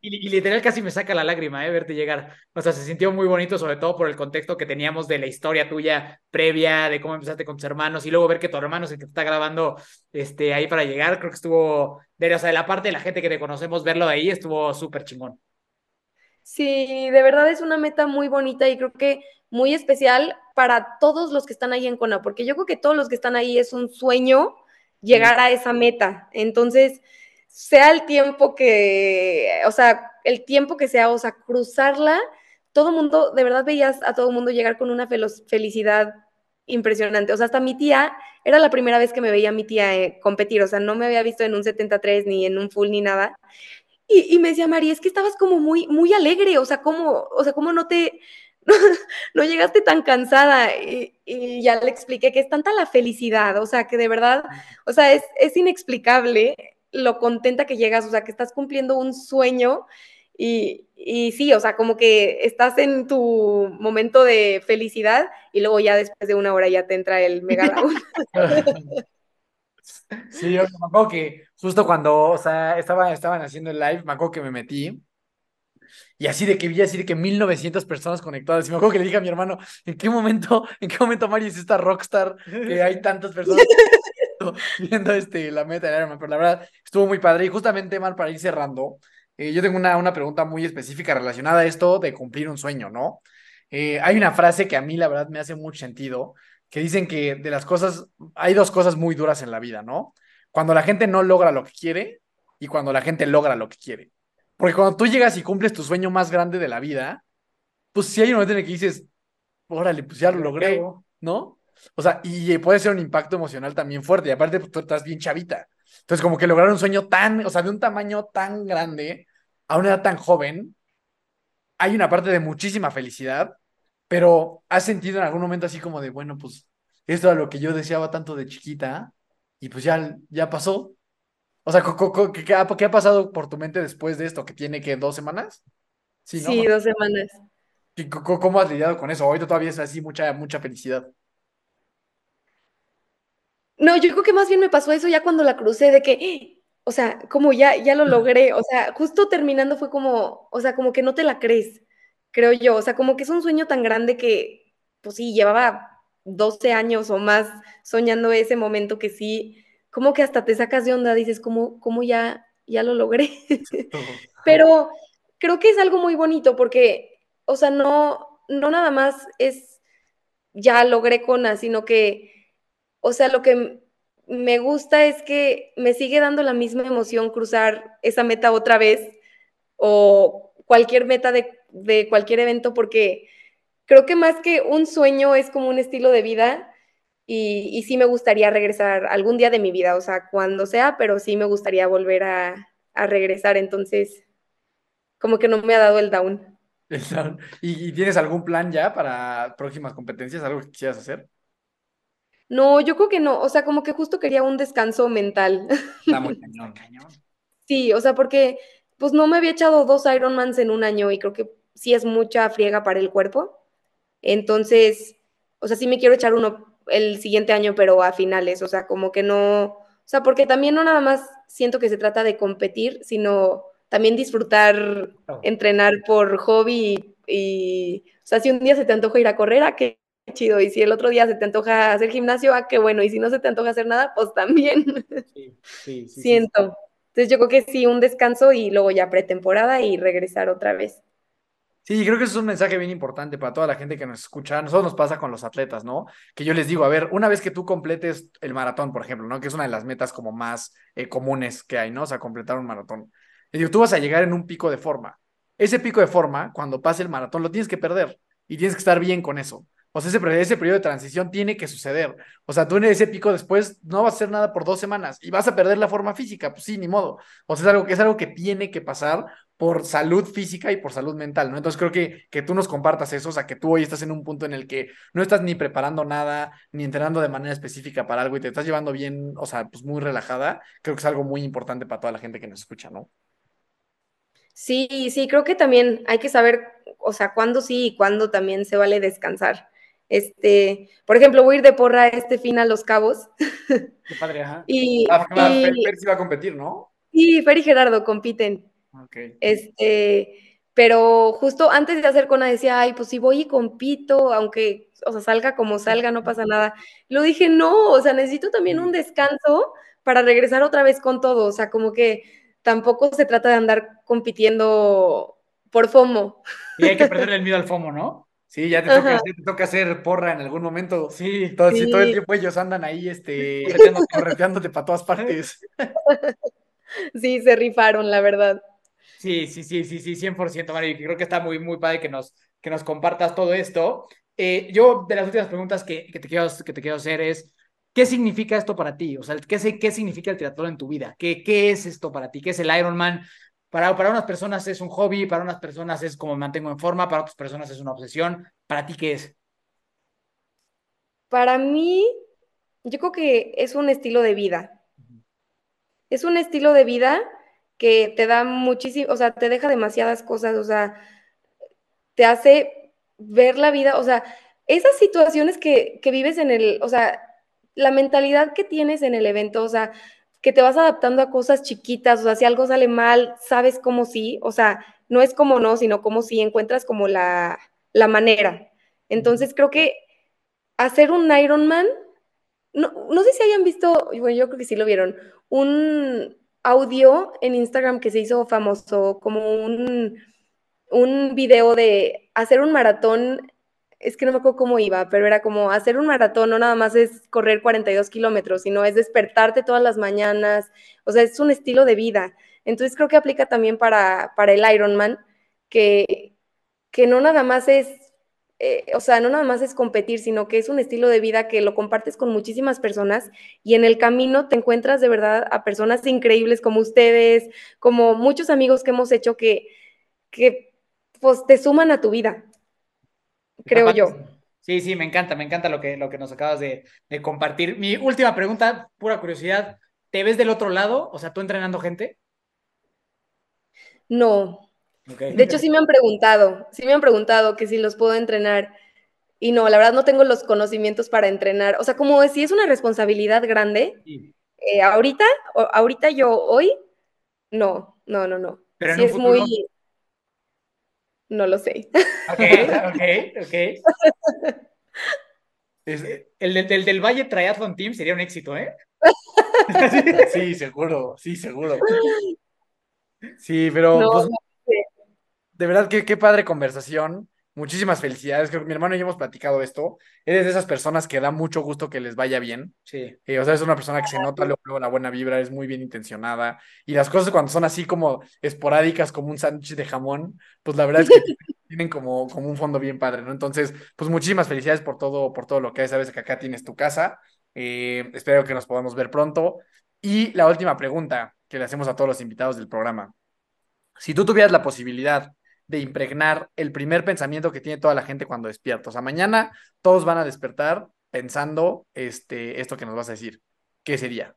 y, literal casi me saca la lágrima, ¿eh? Verte llegar. O sea, se sintió muy bonito, sobre todo por el contexto que teníamos de la historia tuya previa, de cómo empezaste con tus hermanos y luego ver que tu hermano es el que te está grabando este, ahí para llegar. Creo que estuvo, de, o sea, de la parte de la gente que te conocemos, verlo de ahí estuvo súper chingón. Sí, de verdad es una meta muy bonita y creo que muy especial para todos los que están ahí en Cona, porque yo creo que todos los que están ahí es un sueño llegar a esa meta. Entonces, sea el tiempo que, o sea, el tiempo que sea, o sea, cruzarla, todo mundo, de verdad veías a todo mundo llegar con una felicidad impresionante. O sea, hasta mi tía, era la primera vez que me veía a mi tía eh, competir, o sea, no me había visto en un 73 ni en un full ni nada. Y, y me decía, María, es que estabas como muy, muy alegre, o sea, ¿cómo, o sea, cómo no te, no, llegaste tan cansada y, ya le expliqué que es tanta la felicidad, o sea, que de verdad, o sea, es, es inexplicable lo contenta que llegas, o sea, que estás cumpliendo un sueño y, y, sí, o sea, como que estás en tu momento de felicidad y luego ya después de una hora ya te entra el mega Sí, yo me acuerdo que justo cuando, o sea, estaban, estaban haciendo el live, me acuerdo que me metí y así de que vi así de que 1900 personas conectadas. Y me acuerdo que le dije a mi hermano, ¿en qué momento, en qué momento Mario es esta rockstar que hay tantas personas viendo este, la meta de Ironman? Pero la verdad, estuvo muy padre. Y justamente, mal para ir cerrando, eh, yo tengo una, una pregunta muy específica relacionada a esto de cumplir un sueño, ¿no? Eh, hay una frase que a mí la verdad me hace mucho sentido, que dicen que de las cosas, hay dos cosas muy duras en la vida, ¿no? Cuando la gente no logra lo que quiere y cuando la gente logra lo que quiere. Porque cuando tú llegas y cumples tu sueño más grande de la vida, pues sí hay un momento en el que dices, órale, pues ya lo logré, ¿no? O sea, y puede ser un impacto emocional también fuerte. Y aparte, pues, tú estás bien chavita. Entonces, como que lograr un sueño tan, o sea, de un tamaño tan grande, a una edad tan joven, hay una parte de muchísima felicidad, pero has sentido en algún momento así como de, bueno, pues esto era lo que yo deseaba tanto de chiquita, y pues ya, ya pasó, o sea, ¿qué, ha, pasado por tu mente después de esto? ¿Que tiene que dos semanas? Sí, sí dos semanas. ¿Cómo has lidiado con eso? Ahorita todavía es así mucha, mucha felicidad. No, yo creo que más bien me pasó eso ya cuando la crucé, de que, o sea, como ya, ya lo logré, o sea, justo terminando fue como, o sea, como que no te la crees, creo yo, o sea, como que es un sueño tan grande que, pues sí, llevaba 12 años o más soñando ese momento que sí, como que hasta te sacas de onda, dices, ¿cómo, cómo ya, ya lo logré? Pero creo que es algo muy bonito porque, o sea, no, no nada más es ya logré Kona, sino que, o sea, lo que me gusta es que me sigue dando la misma emoción cruzar esa meta otra vez o cualquier meta de, de cualquier evento porque creo que más que un sueño es como un estilo de vida y, sí me gustaría regresar algún día de mi vida, o sea, cuando sea, pero sí me gustaría volver a, regresar. Entonces, como que no me ha dado el down. ¿Y, y tienes algún plan ya para próximas competencias? ¿Algo que quisieras hacer? No, yo creo que no, o sea, como que justo quería un descanso mental. Está muy cañón. Sí, o sea, porque pues no me había echado dos Ironmans en un año y creo que sí es mucha friega para el cuerpo. Entonces, o sea, sí me quiero echar uno el siguiente año, pero a finales, o sea, como que no, o sea, porque también no nada más siento que se trata de competir, sino también disfrutar, entrenar por hobby y, o sea, si un día se te antoja ir a correr, ¿a ah, qué chido, y si el otro día se te antoja hacer gimnasio, ah, qué bueno, y si no se te antoja hacer nada, pues también. Sí, sí, sí. Siento. Entonces yo creo que sí, un descanso y luego ya pretemporada y regresar otra vez. Sí, creo que eso es un mensaje bien importante para toda la gente que nos escucha. Nosotros nos pasa con los atletas, ¿no? Que yo les digo, a ver, una vez que tú completes el maratón, por ejemplo, ¿no? Que es una de las metas como más eh, comunes que hay, ¿no? O sea, completar un maratón. Y digo, tú vas a llegar en un pico de forma. Ese pico de forma, cuando pase el maratón, lo tienes que perder y tienes que estar bien con eso. O sea, ese, ese periodo de transición tiene que suceder. O sea, tú en ese pico después no vas a hacer nada por dos semanas y vas a perder la forma física. Pues sí, ni modo. O sea, es algo, es algo que tiene que pasar por salud física y por salud mental, ¿no? Entonces creo que, que tú nos compartas eso, o sea, que tú hoy estás en un punto en el que no estás ni preparando nada, ni entrenando de manera específica para algo y te estás llevando bien, o sea, pues muy relajada, creo que es algo muy importante para toda la gente que nos escucha, ¿no? Sí, sí, creo que también hay que saber, o sea, cuándo sí y cuándo también se vale descansar. Este, por ejemplo, voy a ir de porra este fin a Los Cabos. Qué padre, ajá. Y, ah, Fer, sí va a competir, ¿no? Sí, Fer y Gerardo compiten. Okay. Este, pero justo antes de hacer Cona decía, ay, pues si voy y compito, aunque, o sea, salga como salga, no pasa nada. Lo dije, no, o sea, necesito también un descanso para regresar otra vez con todo, o sea, como que tampoco se trata de andar compitiendo por FOMO. Y hay que perderle el miedo al FOMO, ¿no? Sí, ya te toca, hacer porra en algún momento. Sí, todo, todo el tiempo ellos andan ahí, este, correteándote para todas partes. Sí, se rifaron, la verdad. Sí, sí, sí, sí, sí, 100%, Mario. Creo que está muy, muy padre que nos, que nos compartas todo esto. Eh, yo, de las últimas preguntas que, que, te quiero, que te quiero hacer es, ¿qué significa esto para ti? O sea, ¿qué, qué significa el triatlón en tu vida? ¿Qué, ¿Qué es esto para ti? ¿Qué es el Ironman? Para, para unas personas es un hobby, para unas personas es como me mantengo en forma, para otras personas es una obsesión. ¿Para ti qué es? Para mí, yo creo que es un estilo de vida. Es un estilo de vida que te da muchísimo, o sea, te deja demasiadas cosas, o sea, te hace ver la vida, o sea, esas situaciones que, que vives en el, o sea, la mentalidad que tienes en el evento, o sea, que te vas adaptando a cosas chiquitas, o sea, si algo sale mal, sabes cómo sí, o sea, no es como no, sino como si encuentras como la, la manera. Entonces creo que hacer un Ironman, no, no sé si hayan visto, bueno, yo creo que sí lo vieron, un audio en Instagram que se hizo famoso, como un, un video de hacer un maratón es que no me acuerdo cómo iba, pero era como hacer un maratón, no nada más es correr 42 kilómetros, sino es despertarte todas las mañanas, o sea, es un estilo de vida. Entonces creo que aplica también para, para el Ironman, que, que no nada más es, eh, o sea, no nada más es competir, sino que es un estilo de vida que lo compartes con muchísimas personas y en el camino te encuentras de verdad a personas increíbles como ustedes, como muchos amigos que hemos hecho que, que pues te suman a tu vida creo yo. Sí, sí, me encanta, me encanta lo que, lo que nos acabas de, compartir. Mi última pregunta, pura curiosidad, ¿te ves del otro lado? O sea, ¿tú entrenando gente? No. De hecho, sí me han preguntado, sí me han preguntado que si los puedo entrenar. Y no, la verdad no tengo los conocimientos para entrenar. O sea, como si es una responsabilidad grande, eh, ahorita, ahorita yo, hoy, no, no, no, no. Pero sí es muy... No lo sé. Ok, ok, ok. el, del, del Valle Triathlon Team sería un éxito, ¿eh? Sí, seguro, sí, seguro. Sí, pero pues, de verdad que qué padre conversación. Muchísimas felicidades. Creo que mi hermano y yo hemos platicado esto. Eres de esas personas que da mucho gusto que les vaya bien. Sí. Eh, o sea, es una persona que se nota luego, la buena vibra, es muy bien intencionada. Y las cosas cuando son así como esporádicas, como un sándwich de jamón, pues la verdad es que tienen como, como un fondo bien padre, ¿no? Entonces, pues muchísimas felicidades por todo, por todo lo que hay. Sabes que acá tienes tu casa. Eh, espero que nos podamos ver pronto. Y la última pregunta que le hacemos a todos los invitados del programa. si tú tuvieras la posibilidad de impregnar el primer pensamiento que tiene toda la gente cuando despierta, o sea, mañana todos van a despertar pensando este, esto que nos vas a decir, ¿qué sería?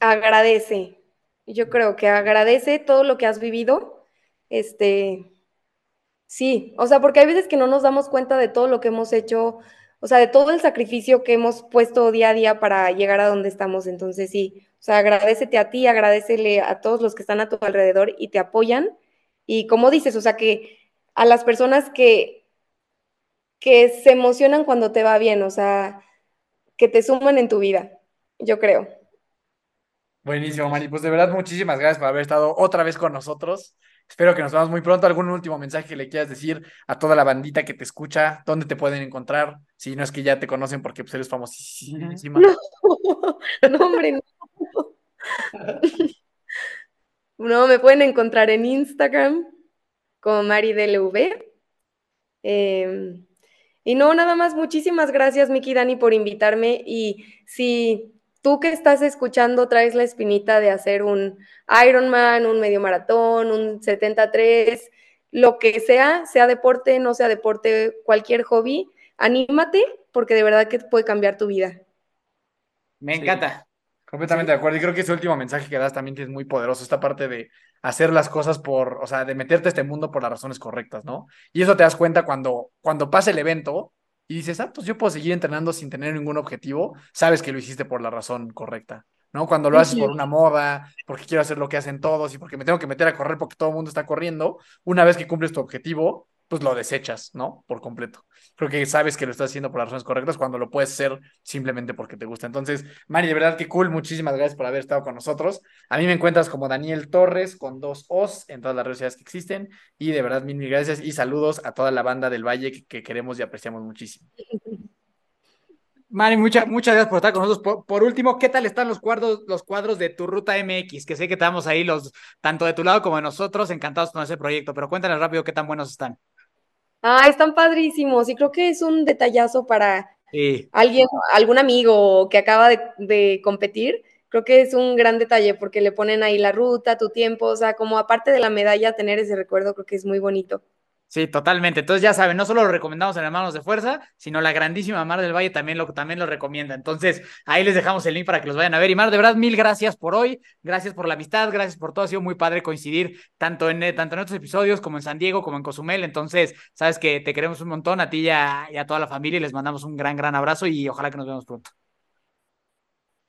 Agradece. Yo creo que agradece todo lo que has vivido. Este, sí, o sea, porque hay veces que no nos damos cuenta de todo lo que hemos hecho, o sea, de todo el sacrificio que hemos puesto día a día para llegar a donde estamos. Entonces, sí, sea, agradecete a ti, agradecele a todos los que están a tu alrededor y te apoyan. Y como dices, o sea, que a las personas que, que se emocionan cuando te va bien, o sea, que te suman en tu vida, yo creo. Buenísimo, Mari. Pues de verdad, muchísimas gracias por haber estado otra vez con nosotros. Espero que nos veamos muy pronto. ¿Algún último mensaje que le quieras decir a toda la bandita que te escucha? ¿Dónde te pueden encontrar? Si no es que ya te conocen porque pues, eres famosísima. No, no hombre, no. No, me pueden encontrar en Instagram como MariDLV. Eh, y no, nada más, muchísimas gracias, Miki Dani, por invitarme. Y si tú que estás escuchando traes la espinita de hacer un Ironman, un medio maratón, un 73, lo que sea, sea deporte, no sea deporte, cualquier hobby, anímate porque de verdad que puede cambiar tu vida. Me encanta. Completamente de acuerdo. Y creo que ese último mensaje que das también es muy poderoso. Esta parte de hacer las cosas por, o sea, de meterte a este mundo por las razones correctas, ¿no? Y eso te das cuenta cuando, cuando pasa el evento y dices, ah, pues yo puedo seguir entrenando sin tener ningún objetivo. Sabes que lo hiciste por la razón correcta, ¿no? Cuando lo haces por una moda, porque quiero hacer lo que hacen todos y porque me tengo que meter a correr porque todo el mundo está corriendo, una vez que cumples tu objetivo, pues lo desechas, ¿no? Por completo. Creo que sabes que lo estás haciendo por las razones correctas cuando lo puedes hacer simplemente porque te gusta. Entonces, Mari, de verdad que cool. Muchísimas gracias por haber estado con nosotros. A mí me encuentras como Daniel Torres con dos O's en todas las redes sociales que existen. Y de verdad, mil, mil gracias y saludos a toda la banda del Valle que, queremos y apreciamos muchísimo. Mari, muchas muchas gracias por estar con nosotros. Por, último, ¿qué tal están los cuadros, los cuadros de tu ruta MX? Que sé que estamos ahí los, tanto de tu lado como de nosotros, encantados con ese proyecto, pero cuéntanos rápido qué tan buenos están. Ah, están padrísimos y creo que es un detallazo para alguien, algún amigo que acaba de, de, competir. Creo que es un gran detalle porque le ponen ahí la ruta, tu tiempo, o sea, como aparte de la medalla, tener ese recuerdo creo que es muy bonito. Sí, totalmente. Entonces ya saben, no solo lo recomendamos en Hermanos de Fuerza, sino la grandísima Mar del Valle también lo, también lo recomienda. Entonces ahí les dejamos el link para que los vayan a ver. Y Mar, de verdad, mil gracias por hoy, gracias por la amistad, gracias por todo. Ha sido muy padre coincidir tanto en, tanto en otros episodios como en San Diego, como en Cozumel. Entonces, sabes que te queremos un montón a ti y a, toda la familia y les mandamos un gran, gran abrazo y ojalá que nos veamos pronto.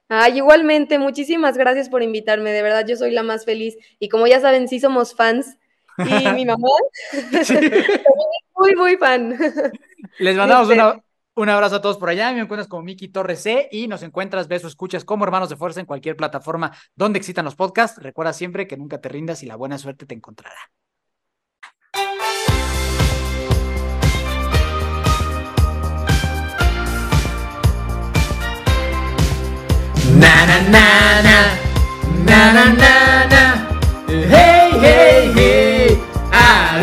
Ay, igualmente, muchísimas gracias por invitarme, de verdad yo soy la más feliz y como ya saben, sí somos fans y mi mamá muy, muy fan. Les mandamos este un abrazo a todos por allá. Me encuentras como Miki Torres C y nos encuentras, ves o escuchas como Hermanos de Fuerza en cualquier plataforma donde existan los podcasts. Recuerda siempre que nunca te rindas y la buena suerte te encontrará. Na na na na na na na